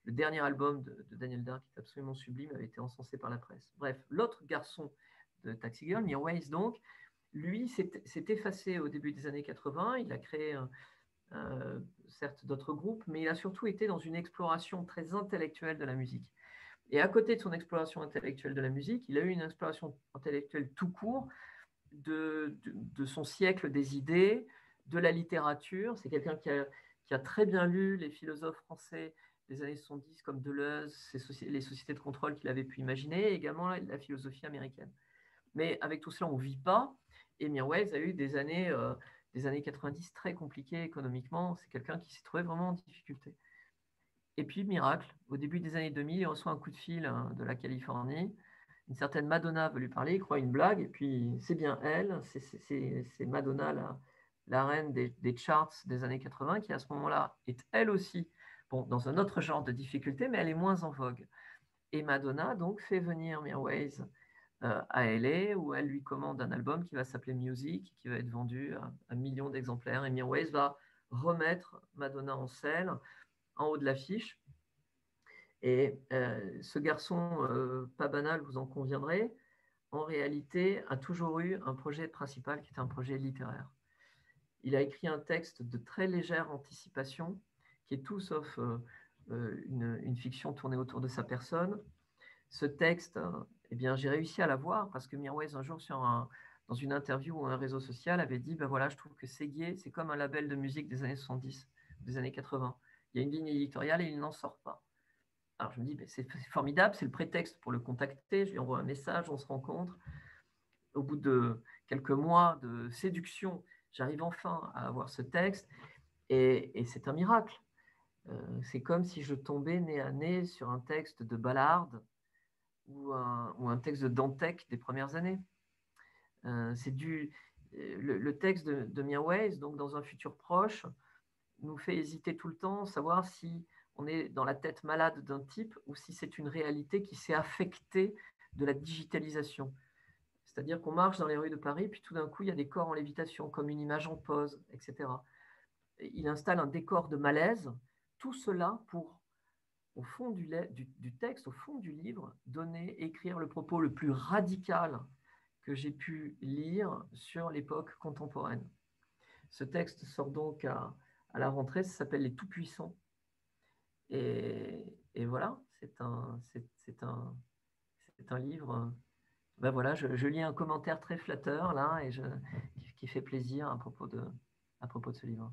Le dernier album de, Daniel Dark est absolument sublime, avait été encensé par la presse. Bref, l'autre garçon de Taxi Girl, Mirwais donc, lui s'est effacé au début des années 80. Il a créé certes d'autres groupes, mais il a surtout été dans une exploration très intellectuelle de la musique. Et à côté de son exploration intellectuelle de la musique, il a eu une exploration intellectuelle tout court de, son siècle des idées, de la littérature. C'est quelqu'un qui a, qui a, très bien lu les philosophes français des années 70 comme Deleuze, les sociétés de contrôle qu'il avait pu imaginer, et également la, philosophie américaine. Mais avec tout cela, on ne vit pas. Et Mirwais a eu des années, euh, des années 90 très compliquées économiquement. C'est quelqu'un qui s'est trouvé vraiment en difficulté. Et puis, miracle, au début des années 2000, il reçoit un coup de fil hein, de la Californie. Une certaine Madonna veut lui parler, il croit une blague, et puis c'est bien elle, c'est Madonna, la, reine des, charts des années 80, qui à ce moment-là est elle aussi dans un autre genre de difficulté, mais elle est moins en vogue. Et Madonna donc fait venir Mirwais euh, à LA où elle lui commande un album qui va s'appeler Music, qui va être vendu à un million d'exemplaires. Et Mirwais va remettre Madonna en scène en haut de l'affiche. Et euh, ce garçon, euh, pas banal, vous en conviendrez, en réalité a toujours eu un projet principal qui est un projet littéraire. Il a écrit un texte de très légère anticipation qui est tout sauf euh, euh, une, fiction tournée autour de sa personne. Ce texte, eh bien, j'ai réussi à l'avoir parce que Mirwais, un jour, dans une interview ou un réseau social, avait dit ben voilà, je trouve que Séguier, c'est comme un label de musique des années 70, des années 80. Il y a une ligne éditoriale et il n'en sort pas. Alors je me dis, ben, c'est formidable, c'est le prétexte pour le contacter. Je lui envoie un message, on se rencontre. Au bout de quelques mois de séduction, j'arrive enfin à avoir ce texte et c'est un miracle. Euh, c'est comme si je tombais nez à nez sur un texte de Ballard ou un, texte de Dantec des premières années. Euh, c'est du, le, texte de, de Mirwais, donc dans un futur proche, nous fait hésiter tout le temps, savoir si on est dans la tête malade d'un type ou si c'est une réalité qui s'est affectée de la digitalisation. C'est-à-dire qu'on marche dans les rues de Paris, puis tout d'un coup, il y a des corps en lévitation, comme une image en pause, etc. Il installe un décor de malaise tout cela pour, au fond du, texte, au fond du livre, donner, écrire le propos le plus radical que j'ai pu lire sur l'époque contemporaine. Ce texte sort donc à, la rentrée, ça s'appelle Les Tout-Puissants. Et, voilà, c'est un, livre. Ben voilà, je, lis un commentaire très flatteur là et qui, fait plaisir à propos de ce livre.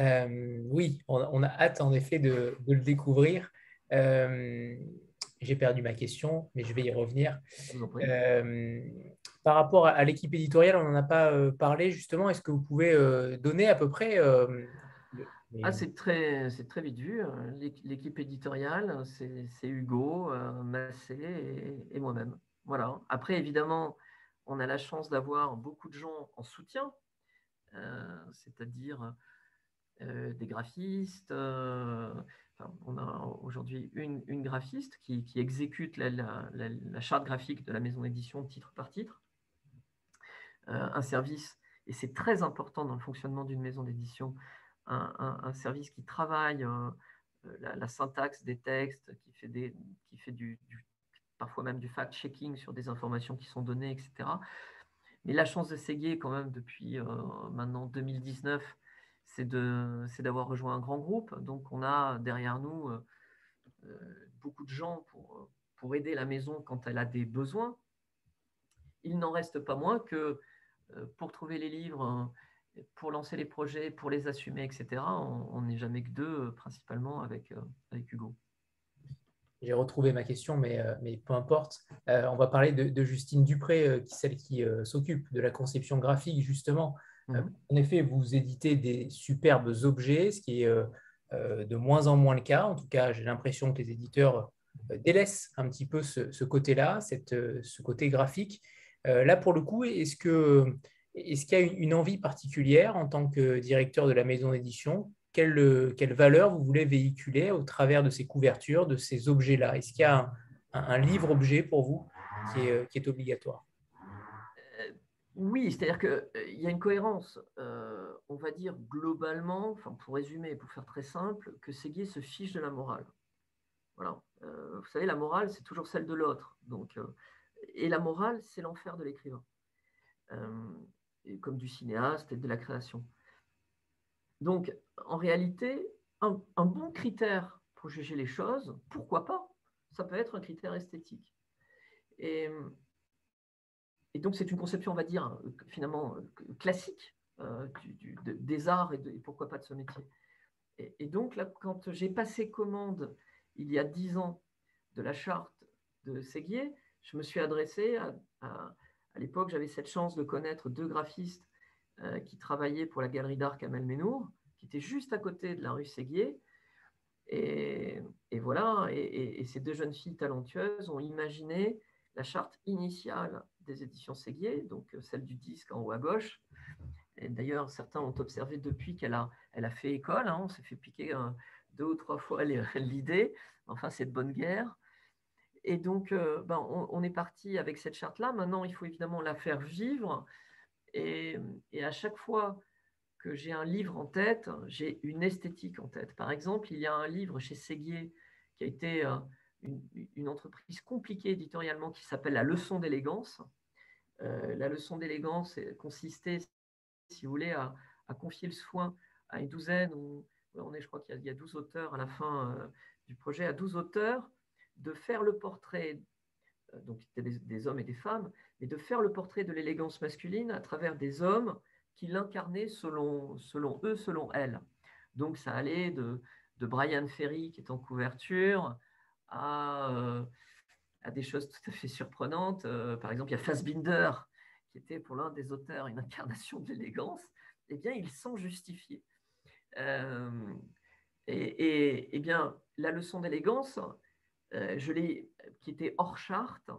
Euh, oui, on, a hâte en effet de, le découvrir. Euh, j'ai perdu ma question, mais je vais y revenir. Euh, par rapport à, l'équipe éditoriale, on n'en a pas parlé justement. Est-ce que vous pouvez donner à peu près ah, c'est très, très vite vu. L'équipe éditoriale, c'est Hugo, Massé et, et moi-même. Voilà. Après, évidemment, on a la chance d'avoir beaucoup de gens en soutien, c'est-à-dire des graphistes. Euh, on a aujourd'hui une, graphiste qui, exécute la, charte graphique de la maison d'édition titre par titre. Euh, un service, et c'est très important dans le fonctionnement d'une maison d'édition, un, service qui travaille la, syntaxe des textes, qui fait, des, qui fait du, parfois même du fact-checking sur des informations qui sont données, etc. Mais la chance de Séguier, quand même, depuis maintenant 2019, c'est d'avoir rejoint un grand groupe. Donc, on a derrière nous euh, euh, beaucoup de gens pour, pour aider la maison quand elle a des besoins. Il n'en reste pas moins que euh, pour trouver les livres, pour lancer les projets, pour les assumer, etc., on n'est jamais que deux, principalement avec, avec Hugo. J'ai retrouvé ma question, mais, mais peu importe. on va parler de, de Justine Dupré, qui, celle qui s'occupe de la conception graphique, justement. Euh, mhm. En effet, vous éditez des superbes objets, ce qui est euh, de moins en moins le cas. En tout cas, j'ai l'impression que les éditeurs délaissent un petit peu ce, côté-là, ce côté graphique. là, pour le coup, est-ce que est-ce qu'il y a une envie particulière en tant que directeur de la maison d'édition? Quelle, quelle, valeur vous voulez véhiculer au travers de ces couvertures, de ces objets-là? Est-ce qu'il y a un, livre-objet pour vous qui est, qui est obligatoire? euh, Oui, c'est-à-dire qu'il y a une cohérence. On va dire globalement, pour résumer, pour faire très simple, que Séguier se fiche de la morale. Voilà. vous savez, la morale, c'est toujours celle de l'autre. Donc, et la morale, c'est l'enfer de l'écrivain, comme du cinéaste et de la création. Donc, en réalité, un, bon critère pour juger les choses, pourquoi pas Ça peut être un critère esthétique. Et, donc, c'est une conception, on va dire, finalement classique euh, des arts et, pourquoi pas de ce métier. Et, donc, là, quand j'ai passé commande il y a dix ans de la charte de Séguier, je me suis adressé à, à, l'époque, j'avais cette chance de connaître deux graphistes euh, qui travaillait pour la galerie d'art Kamel Menour, qui était juste à côté de la rue Séguier. Et, voilà, et, ces deux jeunes filles talentueuses ont imaginé la charte initiale des éditions Séguier, donc euh, celle du disque en haut à gauche. D'ailleurs, certains ont observé depuis qu'elle a, elle a fait école, hein, on s'est fait piquer euh, deux ou trois fois l'idée, enfin c'est de bonne guerre. Et donc, ben, on, on, est parti avec cette charte-là. Maintenant, il faut évidemment la faire vivre. Et, à chaque fois que j'ai un livre en tête, j'ai une esthétique en tête. Par exemple, il y a un livre chez Séguier qui a été euh, une, entreprise compliquée éditorialement qui s'appelle La leçon d'élégance. Euh, la leçon d'élégance consistait, si vous voulez, à, confier le soin à une douzaine, ou on est, je crois qu'il y, a 12 auteurs à la fin euh, du projet, à 12 auteurs, de faire le portrait, donc c'était des, hommes et des femmes, et de faire le portrait de l'élégance masculine à travers des hommes qui l'incarnaient selon, selon eux, selon elles. Donc ça allait de, de Brian Ferry qui est en couverture à, euh, à des choses tout à fait surprenantes. Euh, par exemple, il y a Fassbinder qui était pour l'un des auteurs une incarnation de l'élégance. Eh bien, ils sont justifiés. Euh, et, et, bien, la leçon d'élégance, qui était hors charte,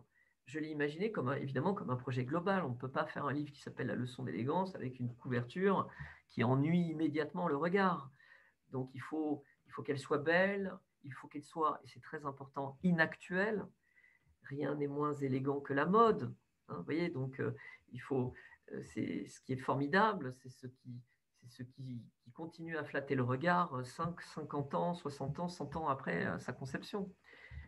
je l'ai imaginé comme évidemment comme un projet global. On ne peut pas faire un livre qui s'appelle La leçon d'élégance avec une couverture qui ennuie immédiatement le regard. Donc il faut qu'elle soit belle, il faut qu'elle soit, et c'est très important, inactuelle. Rien n'est moins élégant que la mode. Hein, vous voyez, donc euh, il faut, euh, c'est ce qui est formidable, c'est ce qui, c'est ce qui, continue à flatter le regard 5, 50 ans, 60 ans, 100 ans après euh, sa conception.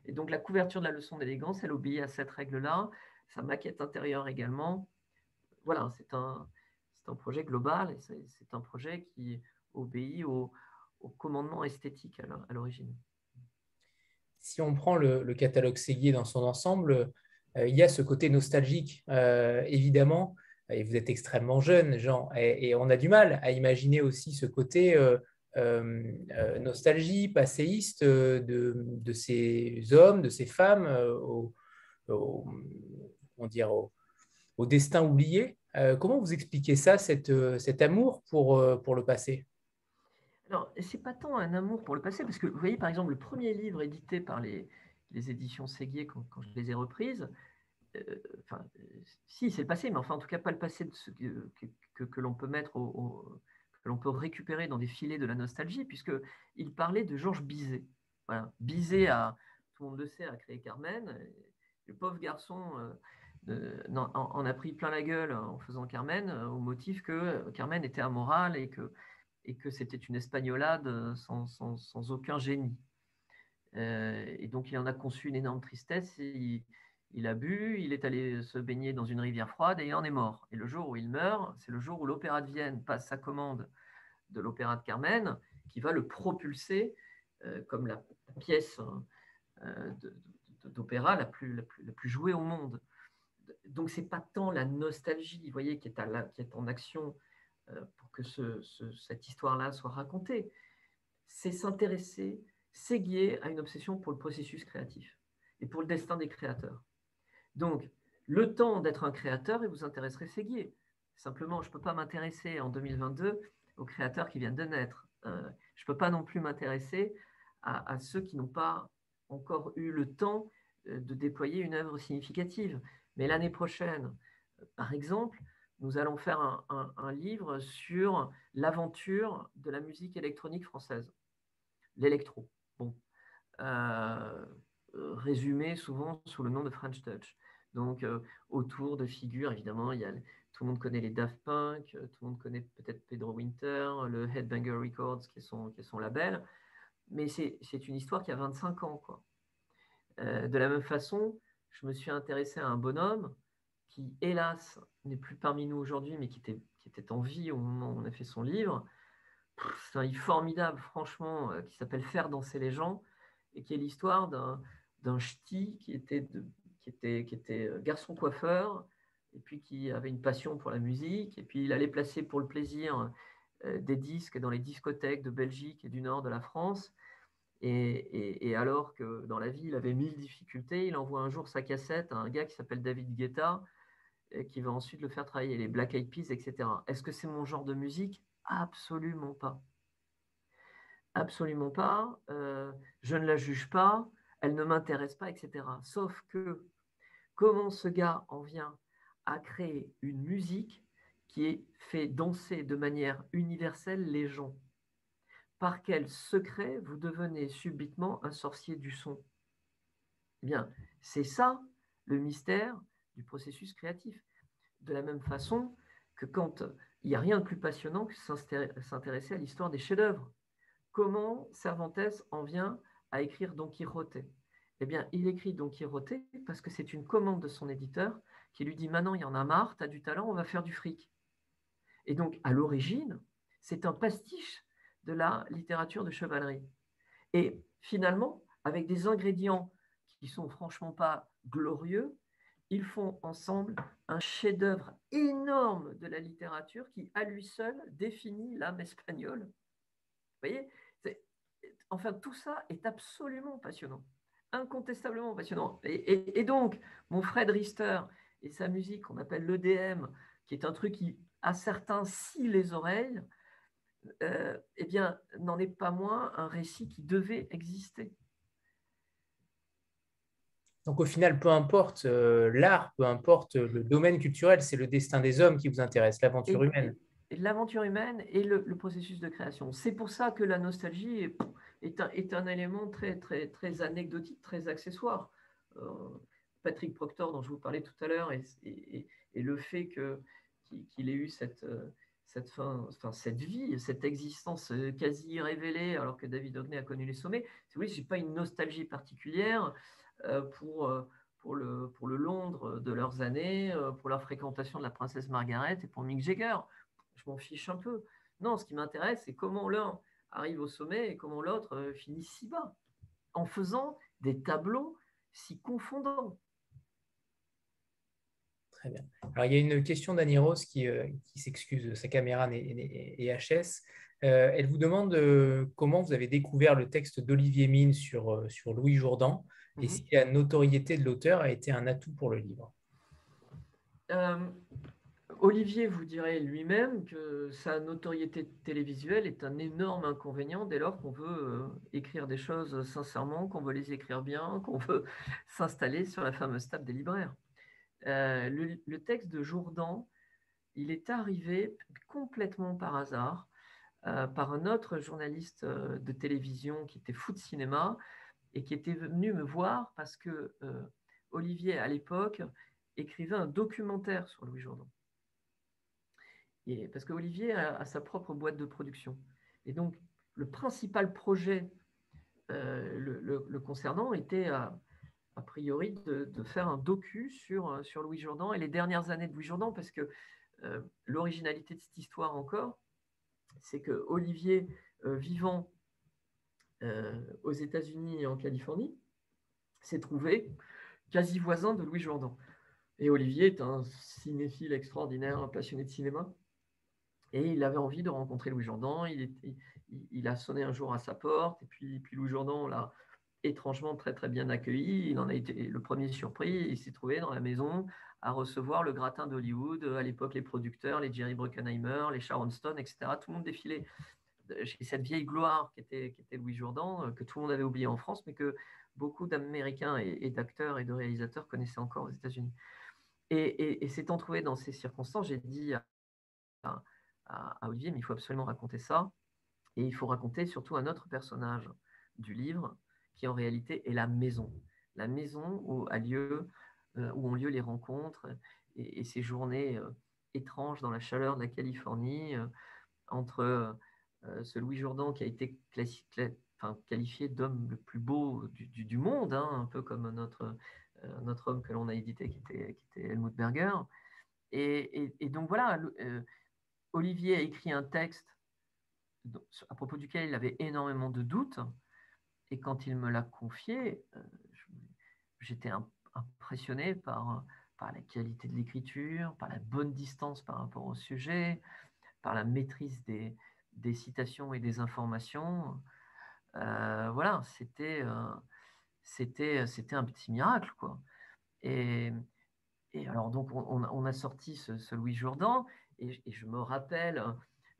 Et donc la couverture de la leçon d'élégance, elle obéit à cette règle-là. Sa maquette intérieure également. Voilà, c'est un, un, projet global et c'est un projet qui obéit au, commandement esthétique à l'origine. Si on prend le, catalogue Séguier dans son ensemble, euh, il y a ce côté nostalgique, euh, évidemment, et vous êtes extrêmement jeune, Jean, et, on a du mal à imaginer aussi ce côté euh, nostalgie passéiste de, ces hommes, de ces femmes au, destin oublié. comment vous expliquez ça, cet amour pour le passé? Alors, c'est pas tant un amour pour le passé, parce que vous voyez, par exemple, le premier livre édité par les, éditions Séguier, quand, je les ai reprises, enfin, si, c'est le passé, mais enfin, en tout cas, pas le passé que, l'on peut mettre que l'on peut récupérer dans des filets de la nostalgie, puisqu'il parlait de Georges Bizet. Voilà. Bizet, a, tout le monde le sait, a créé Carmen. Le pauvre garçon euh, en, a pris plein la gueule en faisant Carmen, euh, au motif que Carmen était amorale et que, et que c'était une espagnolade sans, sans, aucun génie. Euh, et donc, il en a conçu une énorme tristesse. Il, a bu, il est allé se baigner dans une rivière froide et il en est mort. Et le jour où il meurt, c'est le jour où l'Opéra de Vienne passe sa commande de l'opéra de Carmen, qui va le propulser euh, comme la, pièce euh, d'opéra la plus, jouée au monde. Donc, c'est pas tant la nostalgie, vous voyez, qui est, en action euh, pour que cette histoire-là soit racontée. C'est s'intéresser, s'aiguiller à une obsession pour le processus créatif et pour le destin des créateurs. Donc, le temps d'être un créateur, et vous intéresserez Séguier. Simplement, je ne peux pas m'intéresser en 2022 aux créateurs qui viennent de naître. je ne peux pas non plus m'intéresser à, ceux qui n'ont pas encore eu le temps de déployer une œuvre significative. Mais l'année prochaine, par exemple, nous allons faire un, livre sur l'aventure de la musique électronique française, l'électro. Bon. Euh, résumé souvent sous le nom de French Touch. Donc, euh, autour de figures, évidemment, il y a, tout le monde connaît les Daft Punk, euh, tout le monde connaît peut-être Pedro Winter, le Headbanger Records, qui est son, qui est son label, mais c'est une histoire qui a 25 ans. Quoi. de la même façon, je me suis intéressé à un bonhomme qui, hélas, n'est plus parmi nous aujourd'hui, mais qui était, qui était en vie au moment où on a fait son livre. C'est un livre formidable, franchement, euh, qui s'appelle Faire danser les gens, et qui est l'histoire d'un ch'ti qui était, qui, était, qui était euh, garçon coiffeur, et puis qui avait une passion pour la musique, et puis il allait placer pour le plaisir euh, des disques dans les discothèques de Belgique et du nord de la France. Et, et, alors que dans la vie, il avait mille difficultés, il envoie un jour sa cassette à un gars qui s'appelle David Guetta, qui va ensuite le faire travailler, les Black Eyed Peas, etc. Est-ce que c'est mon genre de musique? Absolument pas. Absolument pas. Euh, je ne la juge pas, elle ne m'intéresse pas, etc. Sauf que comment ce gars en vient à créer une musique qui fait danser de manière universelle les gens? Par quel secret vous devenez subitement un sorcier du son? Eh bien, c'est ça le mystère du processus créatif. De la même façon que quand il n'y a rien de plus passionnant que s'intéresser à l'histoire des chefs-d'œuvre. Comment Cervantes en vient à écrire Don Quixote? Eh bien, il écrit Don Quixote parce que c'est une commande de son éditeur qui lui dit Maintenant, il y en a marre, tu as du talent, on va faire du fric. Et donc, à l'origine, c'est un pastiche de la littérature de chevalerie. Et finalement, avec des ingrédients qui sont franchement pas glorieux, ils font ensemble un chef-d'œuvre énorme de la littérature qui, à lui seul, définit l'âme espagnole. Vous voyez Enfin, tout ça est absolument passionnant, incontestablement passionnant. Et, donc, mon Fred Rister et sa musique qu'on appelle l'EDM, qui est un truc qui, à certains, scie les oreilles, euh, eh bien, n'en est pas moins un récit qui devait exister. Donc au final, peu importe euh, l'art, peu importe le domaine culturel, c'est le destin des hommes qui vous intéresse, l'aventure humaine. L'aventure humaine et le, processus de création. C'est pour ça que la nostalgie est, un, élément très, très, très anecdotique, très accessoire. Euh, Patrick Proctor, dont je vous parlais tout à l'heure, et, le fait qu'il ait eu cette, cette, fin, enfin, cette vie, cette existence quasi révélée, alors que David Hockney a connu les sommets, oui, je n'ai pas une nostalgie particulière. Euh, pour, euh, pour, le, Londres de leurs années, euh, pour leur fréquentation de la princesse Margaret et pour Mick Jagger. Je m'en fiche un peu. Non, ce qui m'intéresse, c'est comment l'un arrive au sommet et comment l'autre finit si bas, en faisant des tableaux si confondants. Très bien. Alors, il y a une question d'Annie Rose qui, s'excuse, sa caméra est, HS. elle vous demande comment vous avez découvert le texte d'Olivier Mine sur Louis Jourdan et mhm. si la notoriété de l'auteur a été un atout pour le livre. Euh, Olivier vous dirait lui-même que sa notoriété télévisuelle est un énorme inconvénient dès lors qu'on veut euh, écrire des choses sincèrement, qu'on veut les écrire bien, qu'on veut s'installer sur la fameuse table des libraires. Euh, le, texte de Jourdan, il est arrivé complètement par hasard par un autre journaliste de télévision qui était fou de cinéma, et qui était venu me voir parce que euh, Olivier, à l'époque, écrivait un documentaire sur Louis Jourdan. Et, parce qu'Olivier a, a, sa propre boîte de production. Et donc, le principal projet euh, le, concernant était a, priori de, faire un docu sur, Louis Jourdan et les dernières années de Louis Jourdan, parce que euh, l'originalité de cette histoire encore, c'est que Olivier, vivant euh, aux États-Unis et en Californie, s'est trouvé quasi voisin de Louis Jourdan. Et Olivier est un cinéphile extraordinaire, passionné de cinéma. Et il avait envie de rencontrer Louis Jourdan. Il, a sonné un jour à sa porte. Et puis, puis Louis Jourdan l'a étrangement très très bien accueilli. Il en a été le premier surpris. Il s'est trouvé dans la maison à recevoir le gratin d'Hollywood. À l'époque, les producteurs, les Jerry Bruckheimer, les Sharon Stone, etc. Tout le monde défilait cette vieille gloire qui était, qui était Louis Jourdan, que tout le monde avait oublié en France, mais que beaucoup d'Américains et, d'acteurs et de réalisateurs connaissaient encore aux États-Unis. Et, s'étant trouvé dans ces circonstances, j'ai dit à, à, Olivier, mais il faut absolument raconter ça. Et il faut raconter surtout un autre personnage du livre, qui en réalité est la maison. La maison où, a lieu, euh, où ont lieu les rencontres et, ces journées euh, étranges dans la chaleur de la Californie, euh, entre ce Louis Jourdan qui a été qualifié d'homme le plus beau du, monde, hein, un peu comme notre, notre homme que l'on a édité qui était, qui était Helmut Berger. Et, et donc voilà, Olivier a écrit un texte à propos duquel il avait énormément de doutes. Et quand il me l'a confié, euh, j'étais impressionné par, par la qualité de l'écriture, par la bonne distance par rapport au sujet, par la maîtrise des, des citations et des informations. Euh, voilà, c'était euh, c'était c'était un petit miracle quoi. Et, alors donc on, a sorti ce, Louis Jourdan et, je me rappelle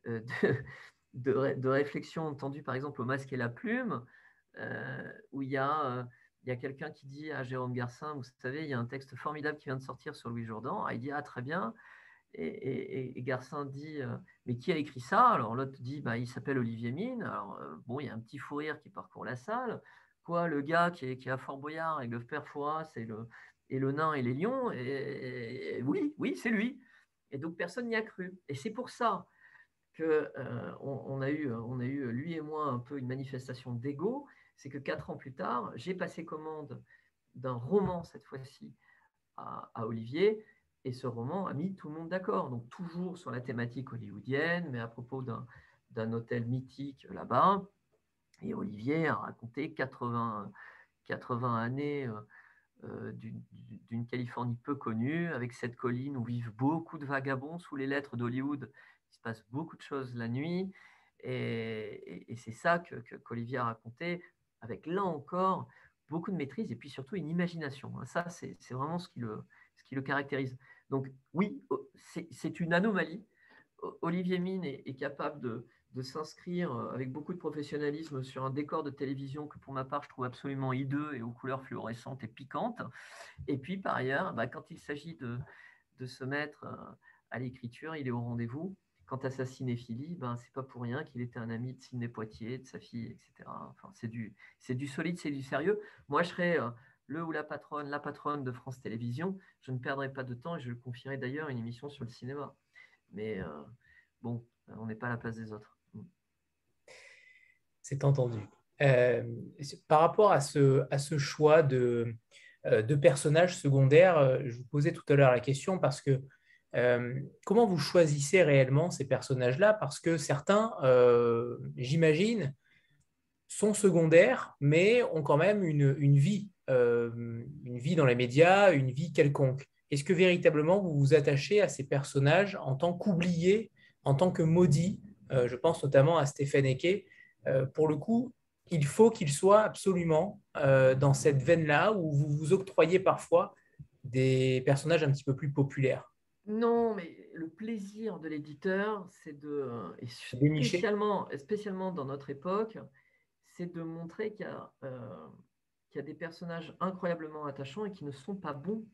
de, réflexions entendues par exemple au masque et la plume euh, où il y a, euh, y a quelqu'un qui dit à Jérôme Garcin, vous savez, il y a un texte formidable qui vient de sortir sur Louis Jourdan. Ah, il dit, ah très bien. Et, Garcin dit, euh, mais qui a écrit ça? Alors l'autre dit, bah, il s'appelle Olivier Mine. Alors bon, il y a un petit fou rire qui parcourt la salle. Quoi, le gars qui est, qui à Fort Boyard et le père Fouras et le, et le nain et les lions? Et, Oui, oui, c'est lui. Et donc personne n'y a cru. Et c'est pour ça que on, a eu, on a eu, lui et moi, un peu une manifestation d'ego c'est que quatre ans plus tard, j'ai passé commande d'un roman cette fois-ci à, Olivier, et ce roman a mis tout le monde d'accord. Donc toujours sur la thématique hollywoodienne, mais à propos d'un hôtel mythique là-bas. Et Olivier a raconté 80, 80 années euh, euh, d'une Californie peu connue, avec cette colline où vivent beaucoup de vagabonds sous les lettres d'Hollywood. Il se passe beaucoup de choses la nuit. Et, c'est ça que, qu'Olivier a raconté avec là encore beaucoup de maîtrise et puis surtout une imagination. Ça, c'est vraiment ce qui le caractérise. Donc oui, c'est une anomalie. Olivier Mine est, capable de, s'inscrire avec beaucoup de professionnalisme sur un décor de télévision que pour ma part je trouve absolument hideux et aux couleurs fluorescentes et piquantes. Et puis par ailleurs, bah, quand il s'agit de, se mettre euh, à l'écriture, il est au rendez-vous. Quant à sa cinéphilie, ben, c'est pas pour rien qu'il était un ami de Sidney Poitier, de sa fille, etc. Enfin, c'est du, du solide, c'est du sérieux. Moi, je serais euh, le ou la patronne, la patronne de France Télévisions. Je ne perdrai pas de temps et je le confierai d'ailleurs une émission sur le cinéma. Mais euh, bon, on n'est pas à la place des autres. Mm. C'est entendu. Euh, par rapport à ce, à ce choix de, de personnages secondaires, je vous posais tout à l'heure la question parce que euh, comment vous choisissez réellement ces personnages-là? Parce que certains, euh, j'imagine, sont secondaires, mais ont quand même une, vie, euh, une vie dans les médias, une vie quelconque. Est-ce que véritablement vous vous attachez à ces personnages en tant qu'oubliés, en tant que maudits Je pense notamment à Stéphane Eke. pour le coup, il faut qu'il soit absolument dans cette veine-là où vous vous octroyez parfois des personnages un petit peu plus populaires? Non, mais le plaisir de l'éditeur, c'est de, et spécialement, spécialement dans notre époque, c'est de montrer qu'il y, a, euh, y a des personnages incroyablement attachants et qui ne sont pas bons.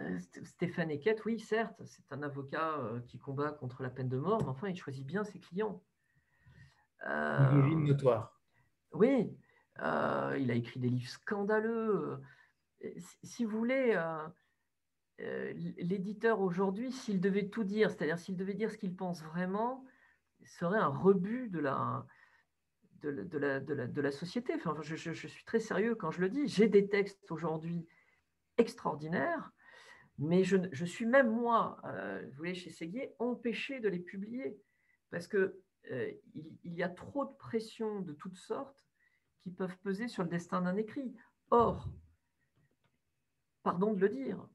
Euh, Stéphane Eckett, oui, certes, c'est un avocat euh, qui combat contre la peine de mort, mais enfin, il choisit bien ses clients. Une notoire. Oui, il a écrit des livres scandaleux. Si vous voulez, euh, l'éditeur aujourd'hui, s'il devait tout dire, c'est-à-dire s'il devait dire ce qu'il pense vraiment, serait un rebut de la, de, la, société. Enfin, je, suis très sérieux quand je le dis. J'ai des textes aujourd'hui extraordinaires, mais je, suis même moi, euh, vous voyez, chez Séguier, empêché de les publier parce que euh, il, y a trop de pression de toutes sortes qui peuvent peser sur le destin d'un écrit. Or, pardon de le dire,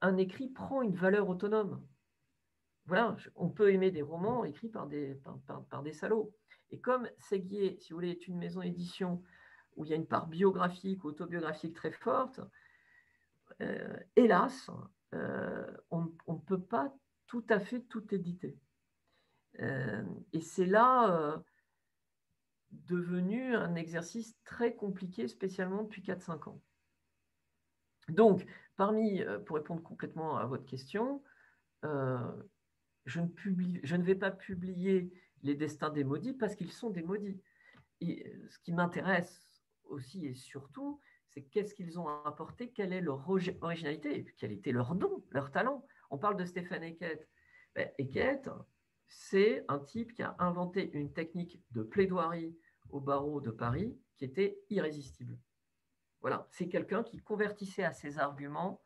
un écrit prend une valeur autonome. Voilà, on peut aimer des romans écrits par des, par, des salauds. Et comme Séguier, si vous voulez, est une maison d'édition où il y a une part biographique, autobiographique très forte, euh, hélas, euh, on ne peut pas tout à fait tout éditer. et c'est là devenu un exercice très compliqué, spécialement depuis 4-5 ans. Donc, parmi, pour répondre complètement à votre question, je, ne publie, je ne vais pas publier les destins des maudits parce qu'ils sont des maudits. Et ce qui m'intéresse aussi et surtout, c'est qu'est-ce qu'ils ont apporté, quelle est leur originalité, et quel était leur don, leur talent. On parle de Stéphane Eckett. Ben, Eckett, c'est un type qui a inventé une technique de plaidoirie au barreau de Paris qui était irrésistible. Voilà, c'est quelqu'un qui convertissait à ses arguments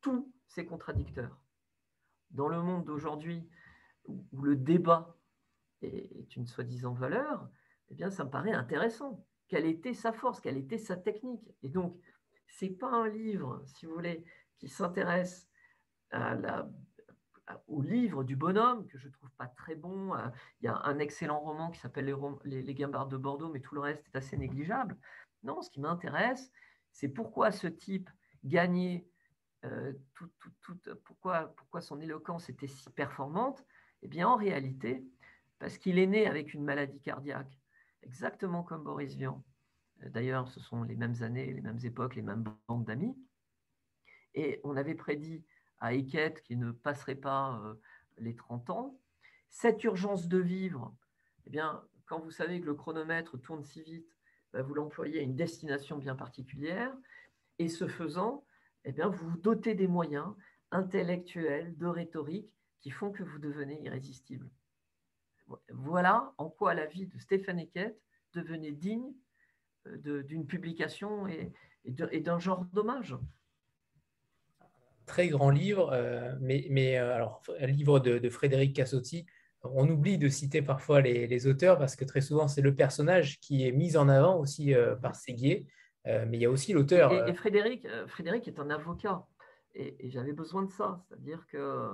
tous ses contradicteurs. Dans le monde d'aujourd'hui, où le débat est une soi-disant valeur, eh bien, ça me paraît intéressant quelle était sa force, quelle était sa technique. Et donc, ce n'est pas un livre, si vous voulez, qui s'intéresse au livre du bonhomme, que je ne trouve pas très bon. Euh, il y a un excellent roman qui s'appelle les, les, de Bordeaux, mais tout le reste est assez négligeable. Non, ce qui m'intéresse, c'est pourquoi ce type gagnait, euh, pourquoi, pourquoi son éloquence était si performante? Eh bien, en réalité, parce qu'il est né avec une maladie cardiaque exactement comme Boris Vian. Euh, d'ailleurs, ce sont les mêmes années, les mêmes époques, les mêmes bandes d'amis. Et on avait prédit à Eckett qu'il ne passerait pas euh, les 30 ans. Cette urgence de vivre, eh bien, quand vous savez que le chronomètre tourne si vite, bah, vous l'employez à une destination bien particulière. Et ce faisant, eh bien, vous vous dotez des moyens intellectuels, de rhétorique, qui font que vous devenez irrésistible. Voilà en quoi la vie de Stéphane Eckett devenait digne euh, d'une publication et, d'un genre d'hommage. Très grand livre, euh, mais, euh, alors, un livre de, Frédéric Cassotti. On oublie de citer parfois les, auteurs parce que très souvent c'est le personnage qui est mis en avant aussi par Séguier, mais il y a aussi l'auteur. Et, Frédéric, Frédéric est un avocat et j'avais besoin de ça, c'est-à-dire que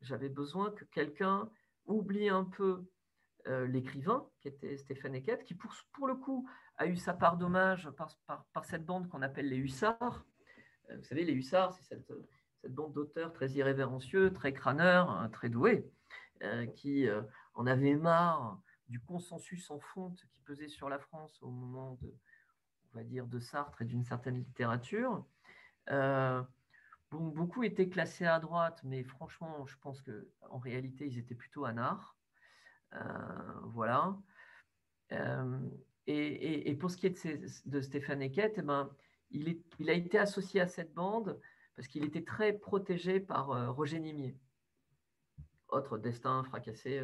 j'avais besoin que quelqu'un oublie un peu euh, l'écrivain, qui était Stéphane Eckett, qui pour, pour, le coup a eu sa part d'hommage par, par, cette bande qu'on appelle les Hussards. Euh, vous savez, les Hussards, c'est cette, bande d'auteurs très irrévérencieux, très crâneurs, hein, très doués, euh, qui en avaient marre du consensus en fonte qui pesait sur la France au moment de, on de Sartre et d'une certaine littérature. Beaucoup étaient classés à droite, mais franchement, je pense qu'en réalité, ils étaient plutôt à nard. Euh, voilà. Euh, et, pour ce qui est de, Stéphane Eckett, eh ben, il, a été associé à cette bande parce qu'il était très protégé par euh, Roger Nimier. Autre destin fracassé,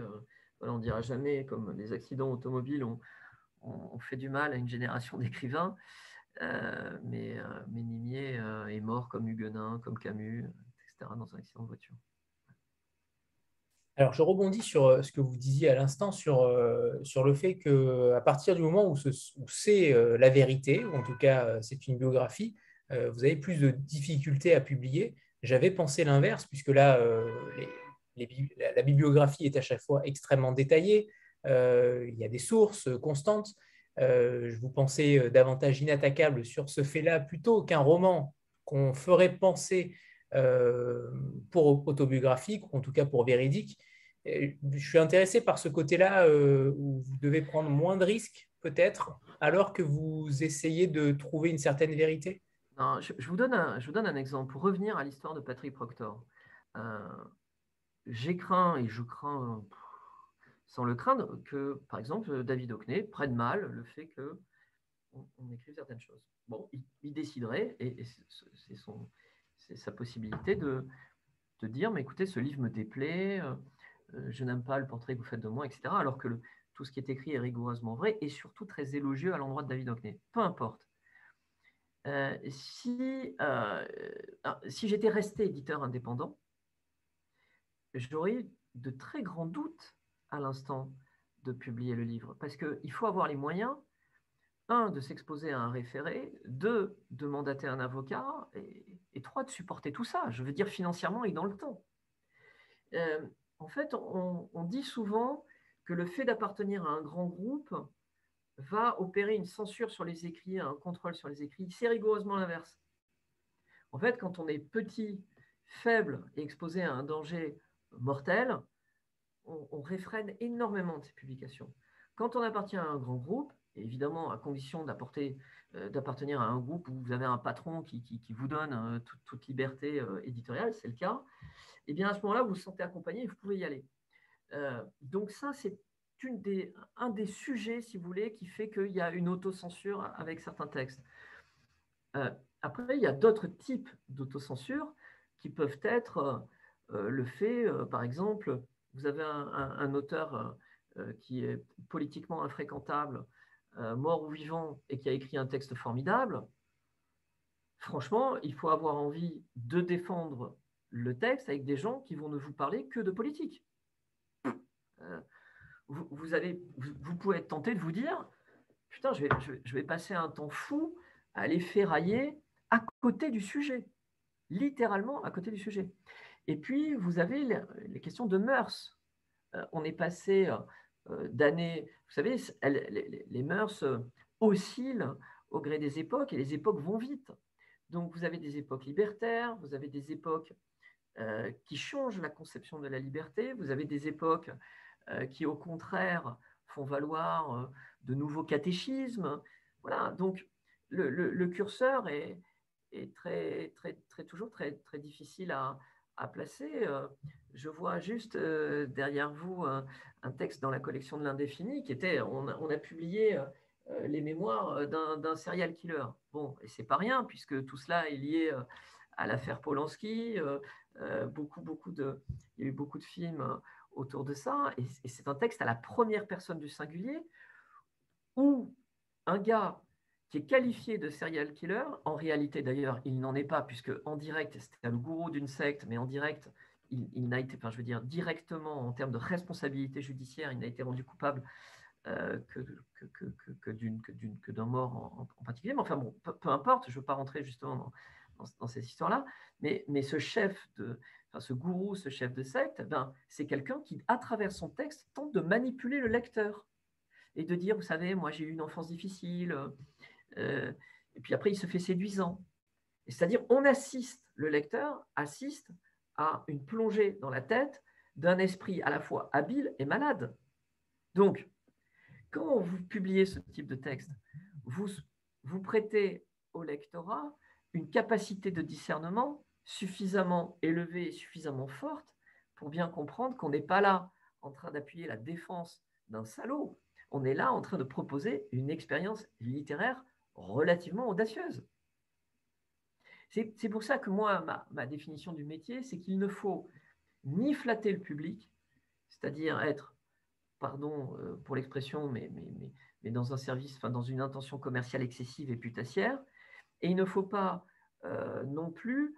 on ne dira jamais, comme les accidents automobiles ont, fait du mal à une génération d'écrivains. Mais, mais, Nimier est mort comme Huguenin, comme Camus, etc., dans un accident de voiture. Alors, je rebondis sur euh, ce que vous disiez à l'instant, sur, euh, sur le fait qu'à partir du moment où, c'est euh, la vérité, ou en tout cas c'est une biographie, vous avez plus de difficultés à publier. J'avais pensé l'inverse, puisque là, la bibliographie est à chaque fois extrêmement détaillée, il y a des sources constantes. Je vous pensais davantage inattaquable sur ce fait-là plutôt qu'un roman qu'on ferait penser pour autobiographique, ou en tout cas pour véridique je suis intéressé par ce côté-là euh, où vous devez prendre moins de risques, peut-être, alors que vous essayez de trouver une certaine vérité? Je, vous donne un, exemple. Pour revenir à l'histoire de Patrick Proctor, euh, j'ai craint et je crains, sans le craindre, que, par exemple, David Hockney prenne mal le fait que on, écrive certaines choses. Bon, il, déciderait, et, c'est sa possibilité de, dire, mais écoutez, ce livre me déplaît. Euh, euh, je n'aime pas le portrait que vous faites de moi, etc. Alors que tout ce qui est écrit est rigoureusement vrai et surtout très élogieux à l'endroit de David Hockney. Peu importe. Euh, si, si j'étais resté éditeur indépendant, j'aurais eu de très grands doutes à l'instant de publier le livre. Parce qu'il faut avoir les moyens, un, de s'exposer à un référé, deux, de mandater un avocat, et, trois, de supporter tout ça, je veux dire financièrement et dans le temps en fait, on, dit souvent que le fait d'appartenir à un grand groupe va opérer une censure sur les écrits, un contrôle sur les écrits. C'est rigoureusement l'inverse. En fait, quand on est petit, faible et exposé à un danger mortel, on, réfrène énormément de ces publications. Quand on appartient à un grand groupe, évidemment à condition euh, d'appartenir à un groupe où vous avez un patron qui, vous donne euh, toute, liberté euh, éditoriale, c'est le cas, et eh bien à ce moment-là, vous vous sentez accompagné et vous pouvez y aller. donc ça, c'est des, un des sujets, si vous voulez, qui fait qu'il y a une autocensure avec certains textes. après, il y a d'autres types d'autocensure qui peuvent être le fait, par exemple, vous avez un, auteur qui est politiquement infréquentable, mort ou vivant, et qui a écrit un texte formidable. Franchement, il faut avoir envie de défendre le texte avec des gens qui vont ne vous parler que de politique. vous, pouvez être tenté de vous dire, putain, je vais passer un temps fou à les ferrailler à côté du sujet, littéralement à côté du sujet. Et puis, vous avez les questions de mœurs. Euh, on est passé euh, euh, d'années, vous savez, les, mœurs oscillent au gré des époques et les époques vont vite. Donc, vous avez des époques libertaires, vous avez des époques qui changent la conception de la liberté, vous avez des époques qui, au contraire, font valoir de nouveaux catéchismes. Voilà, donc le, curseur est, est, très, très, très, toujours très, très difficile à, à placer. Euh, je vois juste euh, derrière vous un, texte dans la collection de l'indéfini qui était, on a, publié euh, les mémoires d'un serial killer. Bon, et c'est pas rien puisque tout cela est lié à l'affaire Polanski. beaucoup, beaucoup de, il y a eu beaucoup de films autour de ça. Et, et c'est un texte à la première personne du singulier où un gars qui est qualifié de serial killer. En réalité, d'ailleurs, il n'en est pas, puisque en direct, c'était le gourou d'une secte, mais en direct, il, n'a été, enfin, je veux dire, directement, en termes de responsabilité judiciaire, il n'a été rendu coupable euh, que, que, que, d'un mort en, particulier. Mais enfin, bon, peu, importe, je ne veux pas rentrer justement dans, dans, ces histoires-là, mais, mais ce chef de. Enfin, ce gourou, ce chef de secte, ben, c'est quelqu'un qui, à travers son texte, tente de manipuler le lecteur et de dire, vous savez, moi j'ai eu une enfance difficile, euh, et puis après, il se fait séduisant. C'est-à-dire, on assiste, le lecteur assiste à une plongée dans la tête d'un esprit à la fois habile et malade. Donc, quand vous publiez ce type de texte, vous, vous prêtez au lectorat une capacité de discernement suffisamment élevée et suffisamment forte pour bien comprendre qu'on n'est pas là en train d'appuyer la défense d'un salaud, on est là en train de proposer une expérience littéraire relativement audacieuse. C'est pour ça que moi, ma, définition du métier, c'est qu'il ne faut ni flatter le public, c'est-à-dire être, pardon euh, pour l'expression, mais, mais, dans un service, enfin, dans une intention commerciale excessive et putassière, et il ne faut pas euh, non plus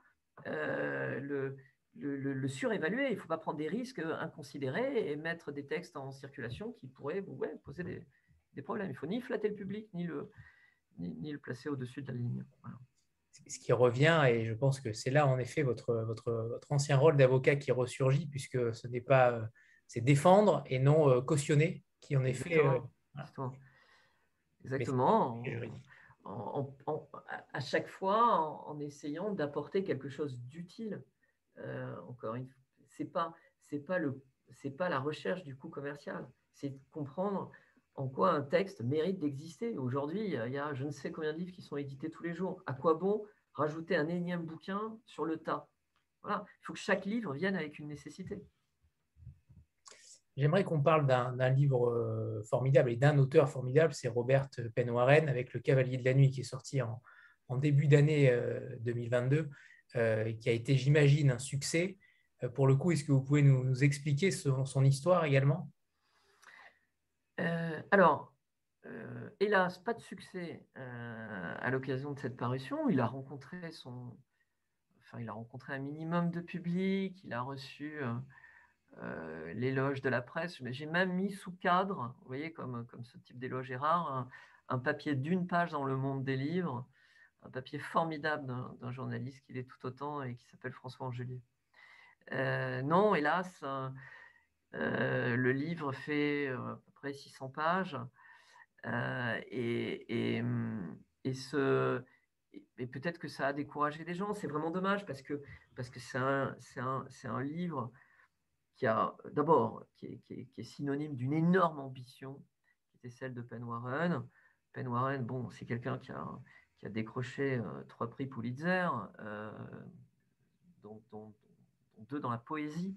euh, le, surévaluer. Il ne faut pas prendre des risques inconsidérés et mettre des textes en circulation qui pourraient poser des, des, problèmes. Il ne faut ni flatter le public, ni le, ni, le placer au-dessus de la ligne. Ce qui revient, et je pense que c'est là en effet votre, votre, votre ancien rôle d'avocat qui ressurgit, puisque ce n'est pas, euh, c'est défendre et non euh, cautionner, qui en effet. Exactement. Euh, Exactement. à chaque fois, en, essayant d'apporter quelque chose d'utile. encore une fois, c'est pas, c'est pas le, c'est pas la recherche du coût commercial, c'est comprendre en quoi un texte mérite d'exister. Aujourd'hui, il y a je ne sais combien de livres qui sont édités tous les jours. À quoi bon rajouter un énième bouquin sur le tas? Il faut que chaque livre vienne avec une nécessité. J'aimerais qu'on parle d'un livre euh, formidable et d'un auteur formidable, c'est Robert Penwaren avec Le Cavalier de la Nuit qui est sorti en, début d'année 2022, euh, euh, qui a été, j'imagine, un succès. pour le coup, est-ce que vous pouvez nous, expliquer son histoire également? Alors, euh, hélas, pas de succès euh, à l'occasion de cette parution. Il a rencontré un minimum de public. Il a reçu l'éloge de la presse. J'ai même mis sous cadre, vous voyez, comme, ce type d'éloge est rare, un, papier d'une page dans le monde des livres, un papier formidable d'un journaliste qui est tout autant et qui s'appelle François Angelier. non, hélas, le livre fait 600 pages. Euh, et, et, ce, et peut-être que ça a découragé des gens. C'est vraiment dommage parce que parce que c'est un, un, un, livre qui a d'abord qui est, synonyme d'une énorme ambition, qui était celle de Penn Warren. Penn Warren, bon, c'est quelqu'un qui a, qui a décroché euh, trois prix Pulitzer, euh, dont, deux dans la poésie.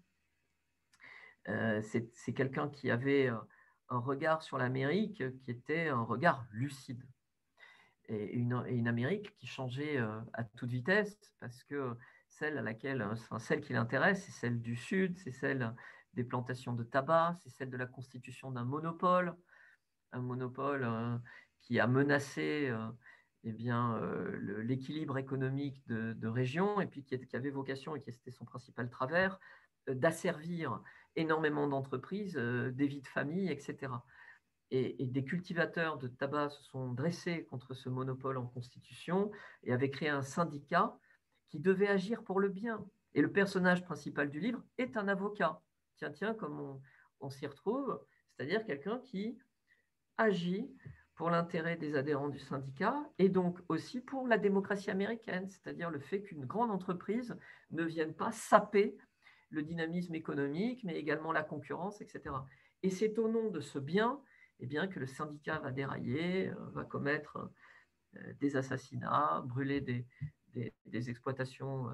Euh, c'est quelqu'un qui avait un regard sur l'Amérique qui était un regard lucide. Et une, Amérique qui changeait à toute vitesse parce que celle à laquelle, enfin, celle qui l'intéresse, c'est celle du Sud, c'est celle des plantations de tabac, c'est celle de la constitution d'un monopole, un monopole qui a menacé eh bien, euh, l'équilibre économique de, région et puis qui, avait vocation, et qui était son principal travers, euh, d'asservir énormément d'entreprises, euh, des vies de famille, etc. Et, des cultivateurs de tabac se sont dressés contre ce monopole en constitution et avaient créé un syndicat qui devait agir pour le bien. Et le personnage principal du livre est un avocat. Tiens, tiens, comme on, on s'y retrouve, c'est-à-dire quelqu'un qui agit pour l'intérêt des adhérents du syndicat et donc aussi pour la démocratie américaine, c'est-à-dire le fait qu'une grande entreprise ne vienne pas saper le dynamisme économique, mais également la concurrence, etc. Et c'est au nom de ce bien eh bien, que le syndicat va dérailler, euh, va commettre euh, des assassinats, brûler des, exploitations,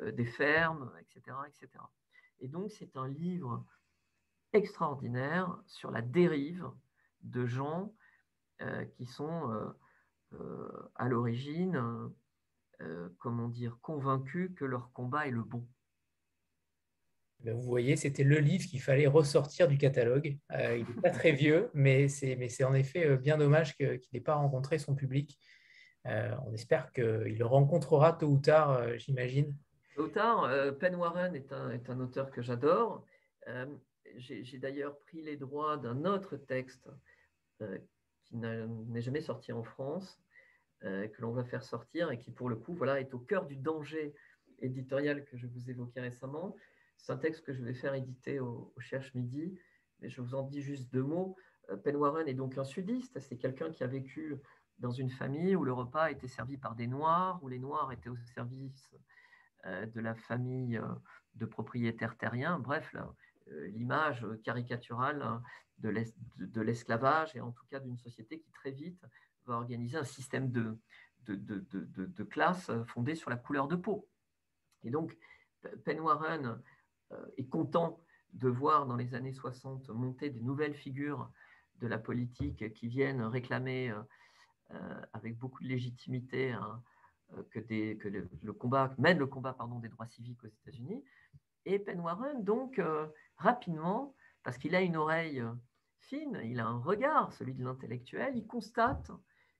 euh, des fermes, etc., etc. Et donc c'est un livre extraordinaire sur la dérive de gens qui sont à l'origine, comment dire, convaincus que leur combat est le bon. Eh vous voyez, c'était le livre qu'il fallait ressortir du catalogue. il n'est pas très vieux, mais c'est en effet bien dommage qu'il n'ait pas rencontré son public. on espère qu'il le rencontrera tôt ou tard, j'imagine. Tôt ou tard, Penn Warren est un, auteur que j'adore. J'ai d'ailleurs pris les droits d'un autre texte qui n'est jamais sorti en France, euh, que l'on va faire sortir et qui, pour le coup, voilà, est au cœur du danger éditorial que je vous évoquais récemment. C'est un texte que je vais faire éditer au, Cherche Midi, mais je vous en dis juste deux mots. Euh, Penn Warren est donc un sudiste, c'est quelqu'un qui a vécu dans une famille où le repas était servi par des Noirs, où les Noirs étaient au service euh, de la famille de propriétaires terriens. Bref, l'image caricaturale hein, de l'esclavage et en tout cas d'une société qui très vite va organiser un système de, classe fondé sur la couleur de peau. Et donc, Penn Warren euh, est content de voir dans les années 60 monter des nouvelles figures de la politique qui viennent réclamer euh, euh, avec beaucoup de légitimité hein, que, le, combat mène le combat pardon, des droits civiques aux États-Unis. Et Penn Warren, donc, rapidement, parce qu'il a une oreille il a un regard, celui de l'intellectuel, il constate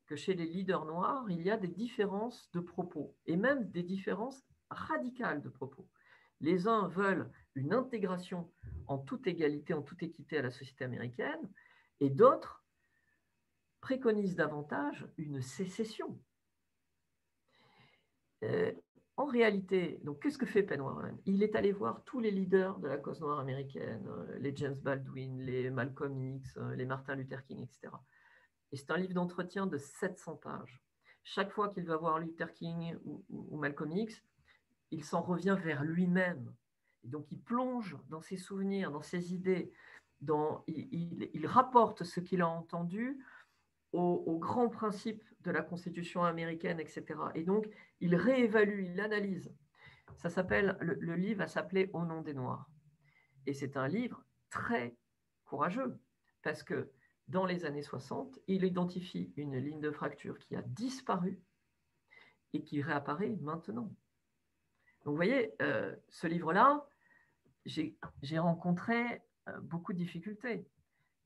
que chez les leaders noirs, il y a des différences de propos, et même des différences radicales de propos. Les uns veulent une intégration en toute égalité, en toute équité à la société américaine, et d'autres préconisent davantage une sécession. Euh, en réalité, donc qu'est-ce que fait Penn Warren? Il est allé voir tous les leaders de la cause noire américaine, euh, les James Baldwin, les Malcolm X, euh, les Martin Luther King, etc. Et c'est un livre d'entretien de 700 pages. Chaque fois qu'il va voir Luther King ou, Malcolm X, il s'en revient vers lui-même. Et donc il plonge dans ses souvenirs, dans ses idées, dans, il, rapporte ce qu'il a entendu aux, grands principes de la Constitution américaine, etc. Et donc, il réévalue, il analyse. Ça s'appelle, le, livre va s'appeler Au nom des Noirs. Et c'est un livre très courageux, parce que dans les années 60, il identifie une ligne de fracture qui a disparu et qui réapparaît maintenant. Vous voyez, euh, ce livre-là, j'ai rencontré euh, beaucoup de difficultés.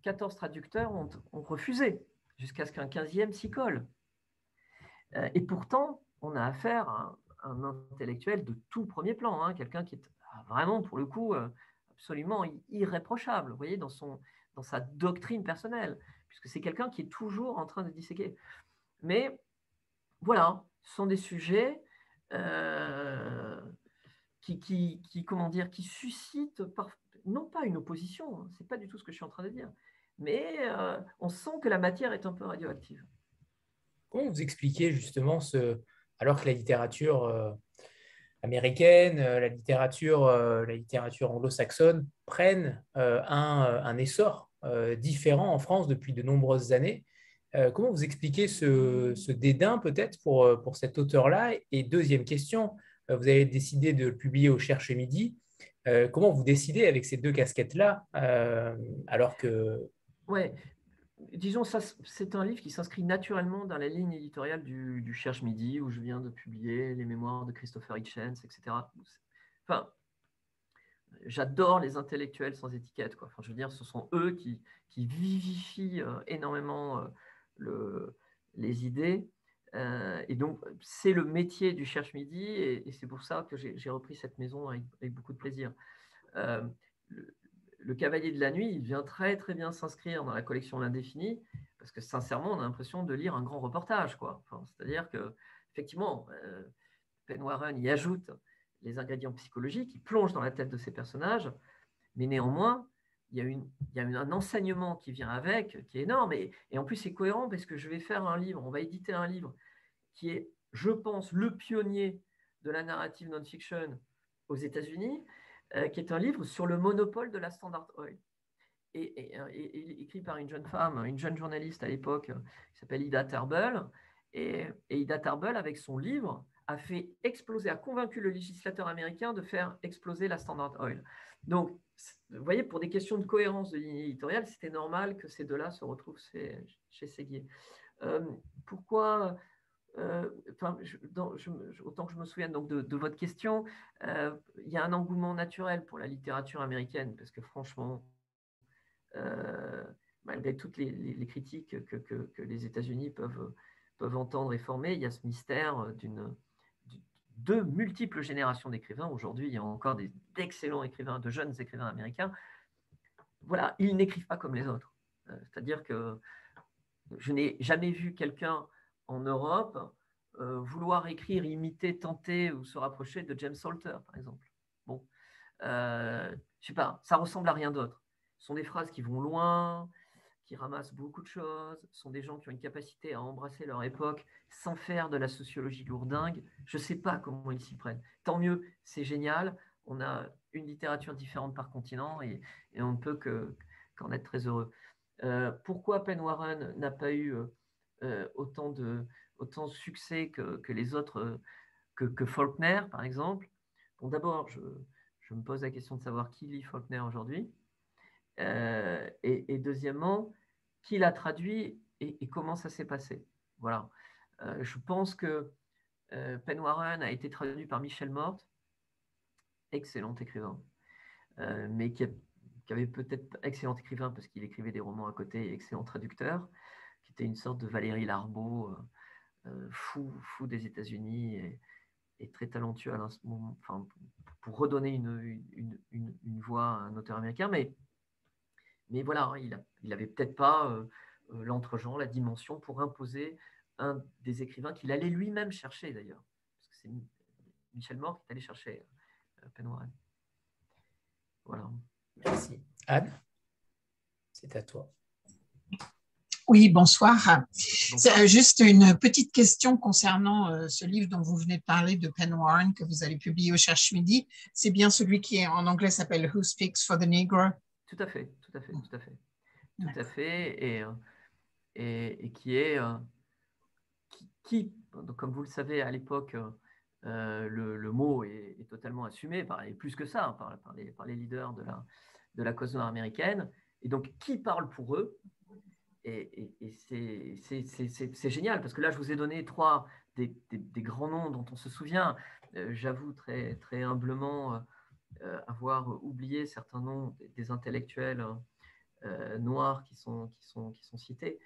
14 traducteurs ont refusé jusqu'à ce qu'un 15e s'y colle. Euh, et pourtant, on a affaire à un, intellectuel de tout premier plan, hein, quelqu'un qui est ah, vraiment, pour le coup, absolument irréprochable, vous voyez, dans, son, dans sa doctrine personnelle, puisque c'est quelqu'un qui est toujours en train de disséquer. Mais voilà, ce sont des sujets euh, qui, qui, comment dire, qui suscitent non pas une opposition, hein, c'est pas du tout ce que je suis en train de dire, mais euh, on sent que la matière est un peu radioactive. Comment vous expliquez justement ce, alors que la littérature euh, américaine, la littérature, la littérature anglo-saxonne prennent un, essor différent en France depuis de nombreuses années. Comment vous expliquez ce, dédain peut-être pour, pour cet auteur-là? Et deuxième question, vous avez décidé de le publier au Cherche Midi. comment vous décidez avec ces deux casquettes-là alors que... Ouais, disons, ça, c'est un livre qui s'inscrit naturellement dans la ligne éditoriale du, Cherche Midi, où je viens de publier les mémoires de Christopher Hitchens, etc. Enfin, j'adore les intellectuels sans étiquette. Quoi. Je veux dire, ce sont eux qui, vivifient euh, énormément euh, le, les idées. Euh, et donc, c'est le métier du Cherche Midi, et, c'est pour ça que j'ai repris cette maison avec, beaucoup de plaisir. Le, le Cavalier de la Nuit, il vient très très bien s'inscrire dans la collection L'Indéfini, parce que sincèrement, on a l'impression de lire un grand reportage. C'est-à-dire que, effectivement, euh, Pen Warren y ajoute les ingrédients psychologiques, il plonge dans la tête de ces personnages, mais néanmoins, il y a, un enseignement qui vient avec, qui est énorme, et, en plus c'est cohérent parce que je vais faire un livre, on va éditer un livre qui est, je pense, le pionnier de la narrative non-fiction aux États-Unis, euh, qui est un livre sur le monopole de la Standard Oil. Et, écrit par une jeune femme, une jeune journaliste à l'époque, qui s'appelle Ida Tarbell. Et, Ida Tarbell, avec son livre, a fait exploser, a convaincu le législateur américain de faire exploser la Standard Oil. Donc, vous voyez, pour des questions de cohérence de ligne éditoriale, c'était normal que ces deux-là se retrouvent chez Séguier. Euh, pourquoi euh, autant que je me souvienne donc de, votre question, euh, il y a un engouement naturel pour la littérature américaine, parce que franchement, malgré toutes les, critiques que, les États-Unis peuvent, peuvent entendre et former, il y a ce mystère d'une de multiples générations d'écrivains. Aujourd'hui, il y a encore d'excellents écrivains, de jeunes écrivains américains. Voilà, ils n'écrivent pas comme les autres. C'est-à-dire que je n'ai jamais vu quelqu'un en Europe euh, vouloir écrire, imiter, tenter ou se rapprocher de James Salter, par exemple. Bon, euh, je sais pas, ça ressemble à rien d'autre. Ce sont des phrases qui vont loin, qui ramassent beaucoup de choses, sont des gens qui ont une capacité à embrasser leur époque sans faire de la sociologie lourdingue. Je ne sais pas comment ils s'y prennent. Tant mieux, c'est génial. On a une littérature différente par continent et, on ne peut qu'en être très heureux. Euh, pourquoi Penn Warren n'a pas eu euh, autant, de, autant succès que, que les autres, euh, que, Faulkner, par exemple? Bon, d'abord, je, je, me pose la question de savoir qui lit Faulkner aujourd'hui. Euh, et, deuxièmement, qui l'a traduit et, comment ça s'est passé. Voilà. je pense que Pen Warren a été traduit par Michel Morte, excellent écrivain, mais qui, qui avait peut-être excellent écrivain parce qu'il écrivait des romans à côté, excellent traducteur était une sorte de Valérie Larbeau, euh, euh, fou, fou des États-Unis et, très talentueux à enfin, pour redonner une, une, une, voix à un auteur américain. Mais, mais voilà, hein, il n'avait peut-être pas euh, l'entre-genre, la dimension pour imposer un des écrivains qu'il allait lui-même chercher d'ailleurs. Parce que c'est Michel Mort qui est allé chercher euh, Voilà. Merci. Anne, c'est à toi. Oui, bonsoir. Euh, juste une petite question concernant euh, ce livre dont vous venez de parler de Penn Warren que vous allez publier au Cherche Midi. C'est bien celui qui en anglais s'appelle Who Speaks for the Negro? Tout à fait, tout à fait, tout à fait. Tout à fait. Et, euh, et, qui est, qui, comme vous le savez, à l'époque, le, mot est, totalement assumé, par, et plus que ça, hein, par, par, les, par les leaders de la, de la cause noire américaine. Et donc, qui parle pour eux? Et, c'est génial parce que là, je vous ai donné trois des, grands noms dont on se souvient. Euh, j'avoue très, très humblement euh, euh, avoir oublié certains noms des, intellectuels noirs qui sont, qui, sont, qui sont cités.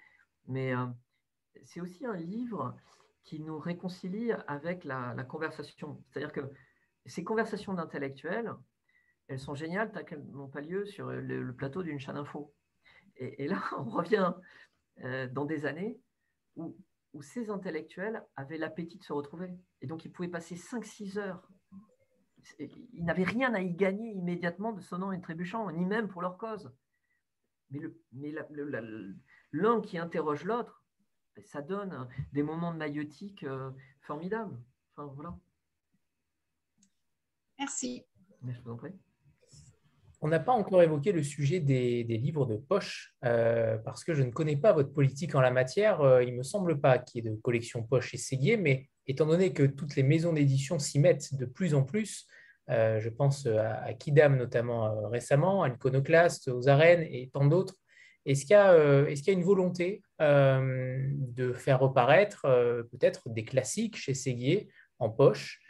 Mais c'est aussi un livre qui nous réconcilie avec la, conversation. C'est-à-dire que ces conversations d'intellectuels, elles sont géniales tant qu'elles n'ont pas lieu sur le, plateau d'une chaîne info. Et, là, on revient euh, dans des années où, ces intellectuels avaient l'appétit de se retrouver. Et donc, ils pouvaient passer 5-6 heures. Ils n'avaient rien à y gagner immédiatement de sonnant et trébuchant, ni même pour leur cause. Mais, l'un qui interroge l'autre, ben, ça donne des moments de maïotique euh, formidables. Enfin, voilà. Merci. Je vous en prie. On n'a pas encore évoqué le sujet des, livres de poche, euh, parce que je ne connais pas votre politique en la matière. Euh, il ne me semble pas qu'il y ait de collection poche Séguier, mais étant donné que toutes les maisons d'édition s'y mettent de plus en plus, euh, je pense à, Kidam notamment récemment, à l'Iconoclast, aux arènes et tant d'autres, est-ce qu'il y, a une volonté de faire reparaître peut-être des classiques chez Séguier en poche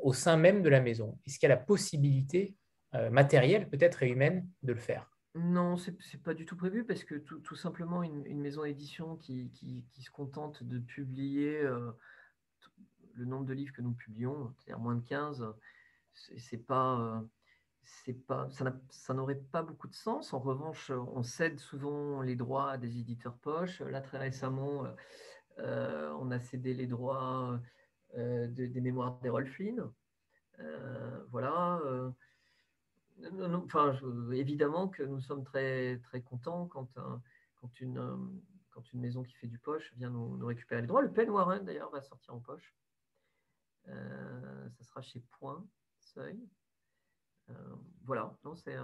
au sein même de la maison? Est-ce qu'il y a la possibilité euh, matérielle peut-être et humaine de le faire? Non, ce n'est pas du tout prévu parce que tout, simplement une, maison d'édition qui, se contente de publier euh, le nombre de livres que nous publions, c'est-à-dire moins de 15, c'est pas, c'est pas, ça n'aurait pas beaucoup de sens. En revanche, on cède souvent les droits à des éditeurs poches. Là, très récemment, euh, on a cédé les droits des mémoires d'Errol Flynn. voilà évidemment que nous sommes très, très contents quand, quand, une, maison qui fait du poche vient nous, récupérer les droits. Le Pen Warren, d'ailleurs, va sortir en poche. Euh, ça sera chez Point, Seuil. Euh, voilà, non, c'est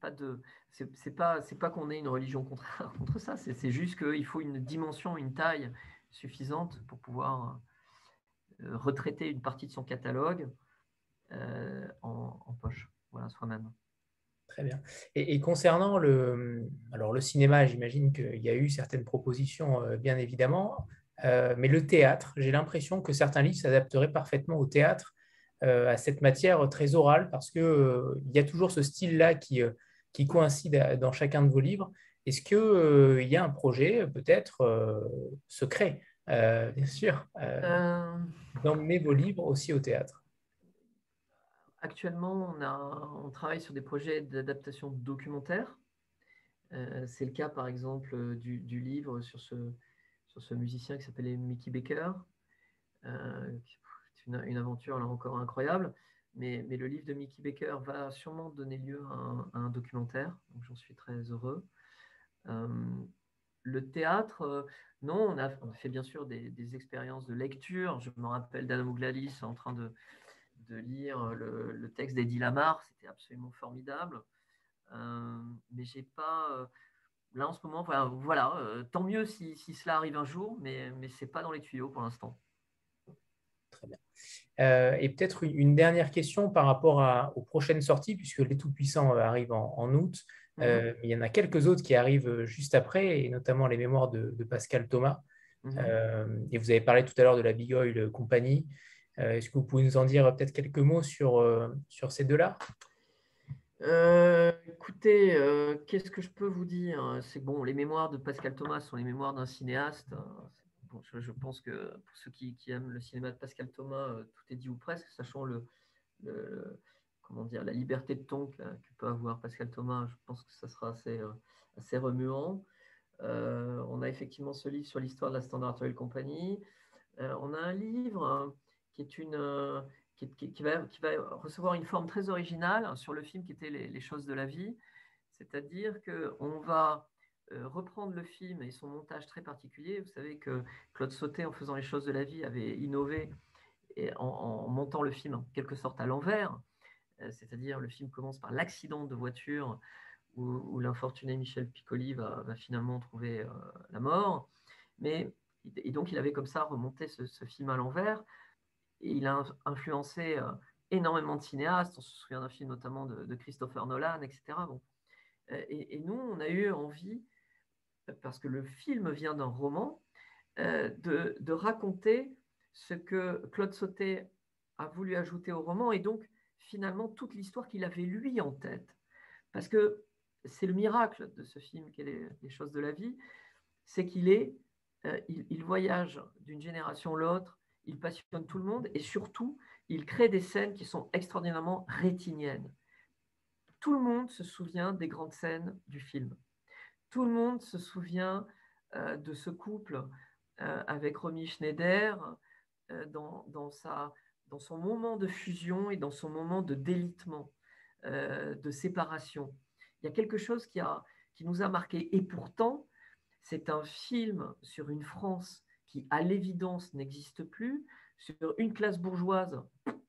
pas de c'est pas qu'on ait une religion contre, ça c'est juste qu'il faut une dimension une taille suffisante pour pouvoir euh, retraiter une partie de son catalogue euh, en, poche, voilà, soi-même. Très bien. Et, concernant le, alors le cinéma, j'imagine qu'il y a eu certaines propositions, euh, bien évidemment, euh, mais le théâtre, j'ai l'impression que certains livres s'adapteraient parfaitement au théâtre, à cette matière très orale, parce qu'il il y a toujours ce style-là qui, qui coïncide dans chacun de vos livres. Est-ce qu'il y a un projet, peut-être secret, bien sûr, d'emmener vos livres aussi au théâtre Actuellement, on, travaille sur des projets d'adaptation documentaire. Euh, c'est le cas, par exemple, du, livre sur ce, musicien qui s'appelait Mickey Baker. Euh, c'est une, aventure, là encore, incroyable. Mais, le livre de Mickey Baker va sûrement donner lieu à un, documentaire. J'en suis très heureux. Euh, le théâtre, non, on a, fait bien sûr des, des, expériences de lecture. Je me rappelle d'Anna Mouglalis en train de, de lire le, texte d'Eddie Lamar, c'était absolument formidable. Euh, mais j'ai pas. Euh, là, en ce moment, voilà, euh, tant mieux si, cela arrive un jour, mais, mais ce n'est pas dans les tuyaux pour l'instant. Très bien. et peut-être une, dernière question par rapport aux prochaines sorties, puisque Les Tout-Puissants arrivent en, août. Mhm. il y en a quelques autres qui arrivent juste après, et notamment les mémoires de, Pascal Thomas. Mhm. et vous avez parlé tout à l'heure de la Big Oil Company. Euh, est-ce que vous pouvez nous en dire peut-être quelques mots sur, euh, sur ces deux-là? Euh, écoutez, qu'est-ce que je peux vous dire? C'est bon, les mémoires de Pascal Thomas sont les mémoires d'un cinéaste. je, pense que pour ceux qui, aiment le cinéma de Pascal Thomas, tout est dit ou presque, sachant le, comment dire, la liberté de ton que, peut avoir Pascal Thomas. Je pense que ça sera assez, assez remuant. on a effectivement ce livre sur l'histoire de la Standard Oil Company. on a un livre qui, est une, euh, qui, va, qui, va, recevoir une forme très originale sur le film qui était Les, choses de la vie. C'est-à-dire qu'on va euh, reprendre le film et son montage très particulier. Vous savez que Claude Sauté, en faisant les choses de la vie, avait innové en, montant le film en quelque sorte à l'envers. Euh, c'est-à-dire le film commence par l'accident de voiture où, l'infortuné Michel Piccoli va, finalement trouver la mort. Mais, et donc il avait comme ça remonté ce film à l'envers il a influencé euh, énormément de cinéastes. On se souvient d'un film notamment de, Christopher Nolan, etc. Bon. Euh, et, nous, on a eu envie, parce que le film vient d'un roman, euh, de, raconter ce que Claude Sauté a voulu ajouter au roman et donc finalement toute l'histoire qu'il avait lui en tête. Parce que c'est le miracle de ce film qui est les, choses de la vie, c'est qu'il est, il, voyage d'une génération à l'autre, il passionne tout le monde et surtout, il crée des scènes qui sont extraordinairement rétiniennes. Tout le monde se souvient des grandes scènes du film. Tout le monde se souvient euh, de ce couple euh, avec Romy Schneider euh, dans, sa, dans son moment de fusion et dans son moment de délitement, de séparation. Il y a quelque chose qui, a, qui nous a marqué. Et pourtant, c'est un film sur une France qui, à l'évidence, n'existe plus, sur une classe bourgeoise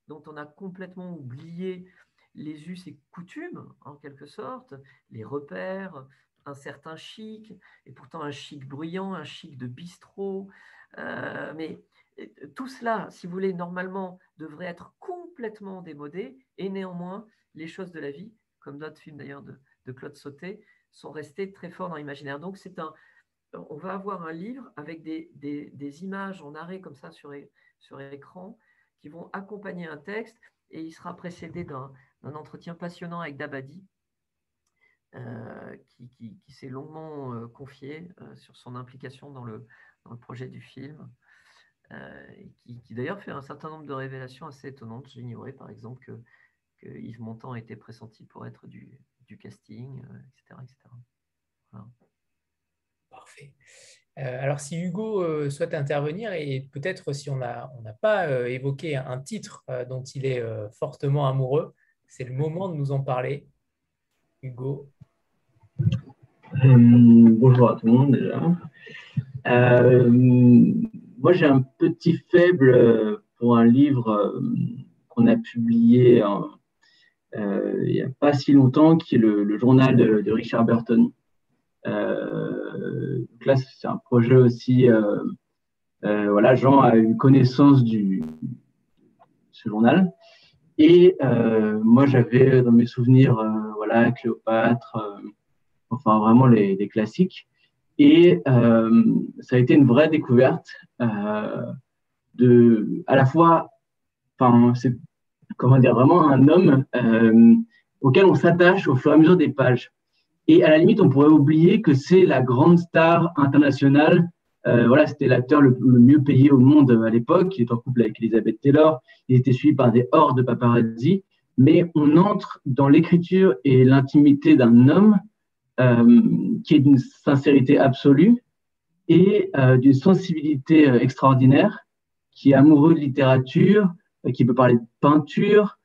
dont on a complètement oublié les us et coutumes, en quelque sorte, les repères, un certain chic, et pourtant un chic bruyant, un chic de bistrot. Euh, mais euh, tout cela, si vous voulez, normalement, devrait être complètement démodé, et néanmoins, les choses de la vie, comme notre film d'ailleurs de, Claude Sauté, sont restées très fortes dans l'imaginaire. Donc, c'est un, on va avoir un livre avec des, images en arrêt comme ça sur, écran qui vont accompagner un texte, et il sera précédé d'un entretien passionnant avec Dabadi, euh, qui, s'est longuement euh, confié euh, sur son implication dans le, projet du film, et qui, d'ailleurs fait un certain nombre de révélations assez étonnantes. J'ignorais par exemple que, Yves Montand était pressenti pour être du, casting, etc. Parfait. alors, si Hugo souhaite intervenir, et peut-être si on n'a on pas évoqué un titre dont il est fortement amoureux, c'est le moment de nous en parler. Hugo. Euh, bonjour à tout le monde déjà. Euh, moi, j'ai un petit faible euh, pour un livre qu'on a publié il n'y a pas si longtemps, qui est le, journal de, Richard Burton. Donc là, c'est un projet aussi. voilà, Jean a eu connaissance du ce journal. Et moi, j'avais dans mes souvenirs, voilà, Cléopâtre enfin vraiment les, classiques. Et euh, ça a été une vraie découverte euh, de, à la fois, c'est comment dire, vraiment un homme euh, auquel on s'attache au fur et à mesure des pages. Et à la limite, on pourrait oublier que c'est la grande star internationale. voilà, c'était l'acteur le, mieux payé au monde à l'époque. Il est en couple avec Elizabeth Taylor. Il était suivi par des hordes de paparazzi. Mais on entre dans l'écriture et l'intimité d'un homme euh, qui est d'une sincérité absolue et euh, d'une sensibilité euh, extraordinaire, qui est amoureux de littérature, qui peut parler de peinture,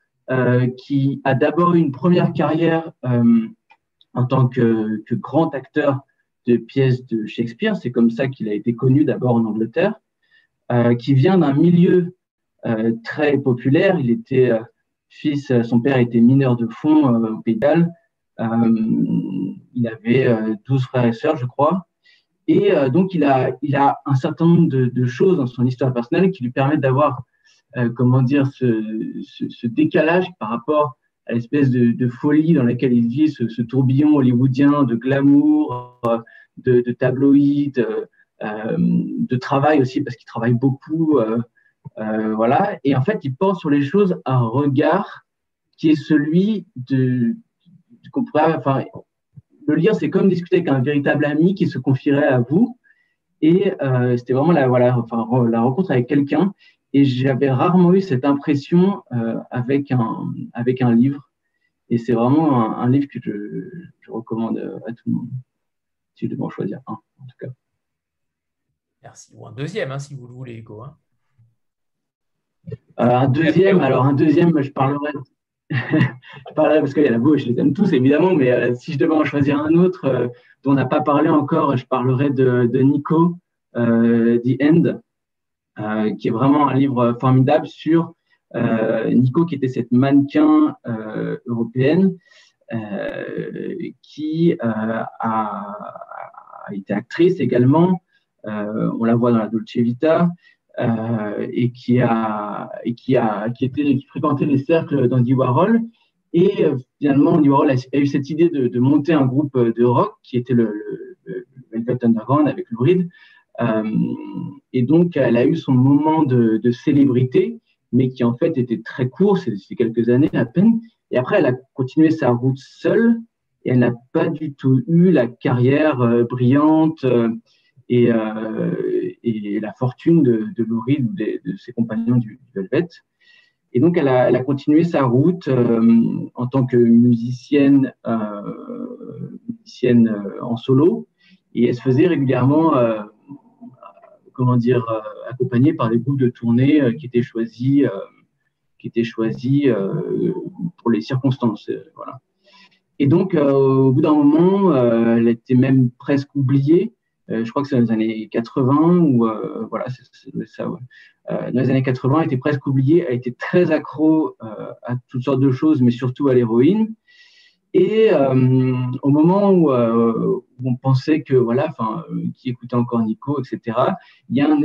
qui a d'abord une première carrière en tant que, que, grand acteur de pièces de Shakespeare. C'est comme ça qu'il a été connu d'abord en Angleterre, euh, qui vient d'un milieu euh, très populaire. Il était euh, fils, son père était mineur de fond au Pays de Galles. Euh, il avait 12 euh, frères et sœurs, je crois. Et euh, donc, il a, il a un certain nombre de, choses dans son histoire personnelle qui lui permettent d'avoir, comment dire, ce, décalage par rapport à l'espèce de, folie dans laquelle il vit, ce, tourbillon hollywoodien de glamour, de, de tabloïd, de travail aussi, parce qu'il travaille beaucoup. voilà. Et en fait, il pense sur les choses un regard qui est celui de, le lire, c'est comme discuter avec un véritable ami qui se confierait à vous. Et euh, c'était vraiment la, voilà, enfin, la rencontre avec quelqu'un. Et j'avais rarement eu cette impression euh, avec, un, avec un livre. Et c'est vraiment un, livre que je, recommande à tout le monde, si je devais en choisir un, en tout cas. Merci. Ou un deuxième, hein, si vous le voulez, Hugo. Hein. Euh, un deuxième, alors un deuxième, je parlerai je parlerai parce qu'il y a la bouche, je les aime tous évidemment, mais euh, si je devais en choisir un autre euh, dont on n'a pas parlé encore, je parlerai de, Nico, The End, qui est vraiment un livre formidable sur Nico, qui était cette mannequin européenne qui a, été actrice également. on la voit dans la Dolce Vita. Euh, et qui a et fréquentait les cercles d'Andy Warhol et euh, finalement Andy Warhol a, eu cette idée de, monter un groupe de rock qui était le, le, Velvet Underground avec Lou Reed euh, et donc elle a eu son moment de, célébrité mais qui en fait était très court c'est quelques années à peine et après elle a continué sa route seule et elle n'a pas du tout eu la carrière brillante et, et la fortune de, de ou de, ses compagnons du, Velvet. Et donc, elle a, continué sa route euh, en tant que musicienne, euh, euh, en solo, et elle se faisait régulièrement, comment dire, accompagnée par des groupes de tournée qui étaient choisis, qui étaient choisis pour les circonstances, voilà. Et donc, au bout d'un moment, elle était même presque oubliée je crois que c'est dans les années 80 ou voilà, ça. dans les années 80, était presque oublié, a été très accro à toutes sortes de choses, mais surtout à l'héroïne. Et au moment où, on pensait que voilà, enfin, qui écoutait encore Nico, etc. Il y a un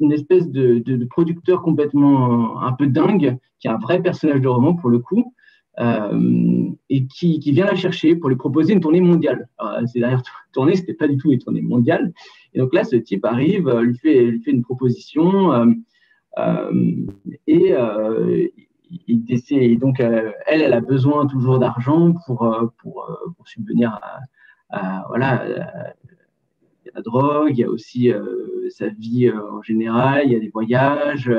une espèce de, de, producteur complètement un peu dingue, qui est un vrai personnage de roman pour le coup, euh, et qui, qui, vient la chercher pour lui proposer une tournée mondiale. Ces dernières tournées, c'était pas du tout une tournée mondiale. Et donc là, ce type arrive, lui fait, lui fait une proposition, euh, euh, et essaie, donc elle, elle a besoin toujours d'argent pour, pour, pour, subvenir à, à voilà, la drogue, il y a aussi sa vie en général, il y a des voyages,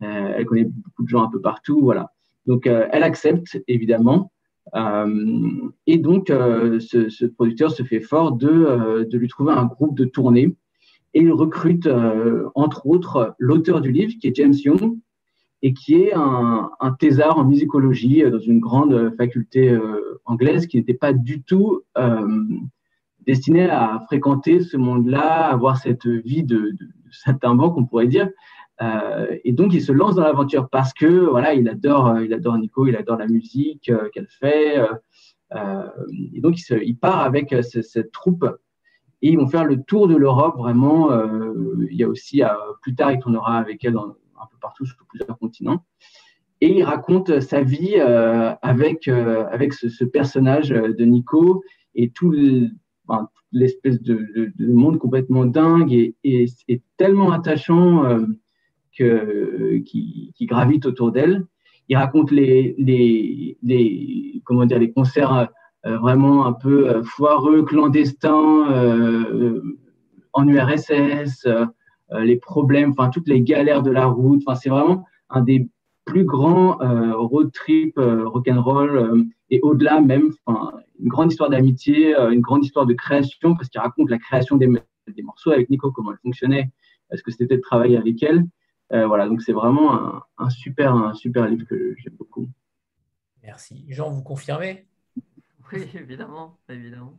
elle connaît beaucoup de gens un peu partout, voilà. Donc, euh, elle accepte, évidemment. Euh, et donc, euh, ce, producteur se fait fort de, lui trouver un groupe de tournée. Et il recrute, entre autres, l'auteur du livre, qui est James Young, et qui est un, un thésard en musicologie dans une grande faculté anglaise qui n'était pas du tout destiné à fréquenter ce monde-là, avoir cette vie de, de, de on pourrait dire, euh, et donc, il se lance dans l'aventure parce que voilà, il adore, euh, il adore Nico, il adore la musique euh, qu'elle fait. et donc, il, il part avec cette troupe et ils vont faire le tour de l'Europe vraiment. il y a aussi, plus tard, il tournera avec elle dans, un peu partout sur plusieurs continents. Et il raconte sa vie avec, avec ce, personnage de Nico et tout l'espèce de, de, monde complètement dingue et, tellement attachant qui, qui, gravitent autour d'elle. Il raconte les, les, les, comment dire, les concerts euh, vraiment un peu euh, foireux, clandestins, euh, en URSS, les problèmes, enfin toutes les galères de la route. Enfin, c'est vraiment un des plus grands road trip rock'n'roll et au-delà même, enfin, une grande histoire d'amitié, une grande histoire de création parce qu'il raconte la création des, des, morceaux avec Nico, comment elle fonctionnait, est-ce que c'était de travailler avec elle. Euh, voilà, donc c'est vraiment un, super, un super livre que j'aime beaucoup. Merci. Jean, vous confirmez? Oui, évidemment, évidemment.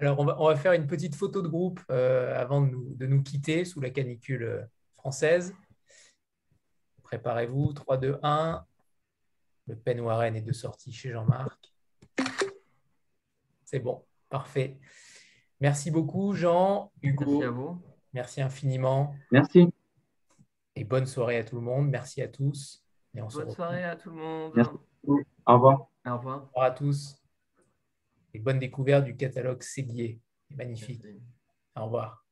Alors, on va, on va, faire une petite photo de groupe euh, avant de nous, de nous, quitter sous la canicule euh, française. Préparez-vous, 3, 2, 1. Le Pen Warren est de sortie chez Jean-Marc. C'est bon, parfait. Merci beaucoup, Jean, Hugo. Merci à vous. Merci infiniment. Merci. Et bonne soirée à tout le monde. Merci à tous. Et on bonne soirée à tout le monde. Merci. Au revoir. Au revoir. Au revoir à tous. Et bonne découverte du catalogue Séguier. Magnifique. Au revoir.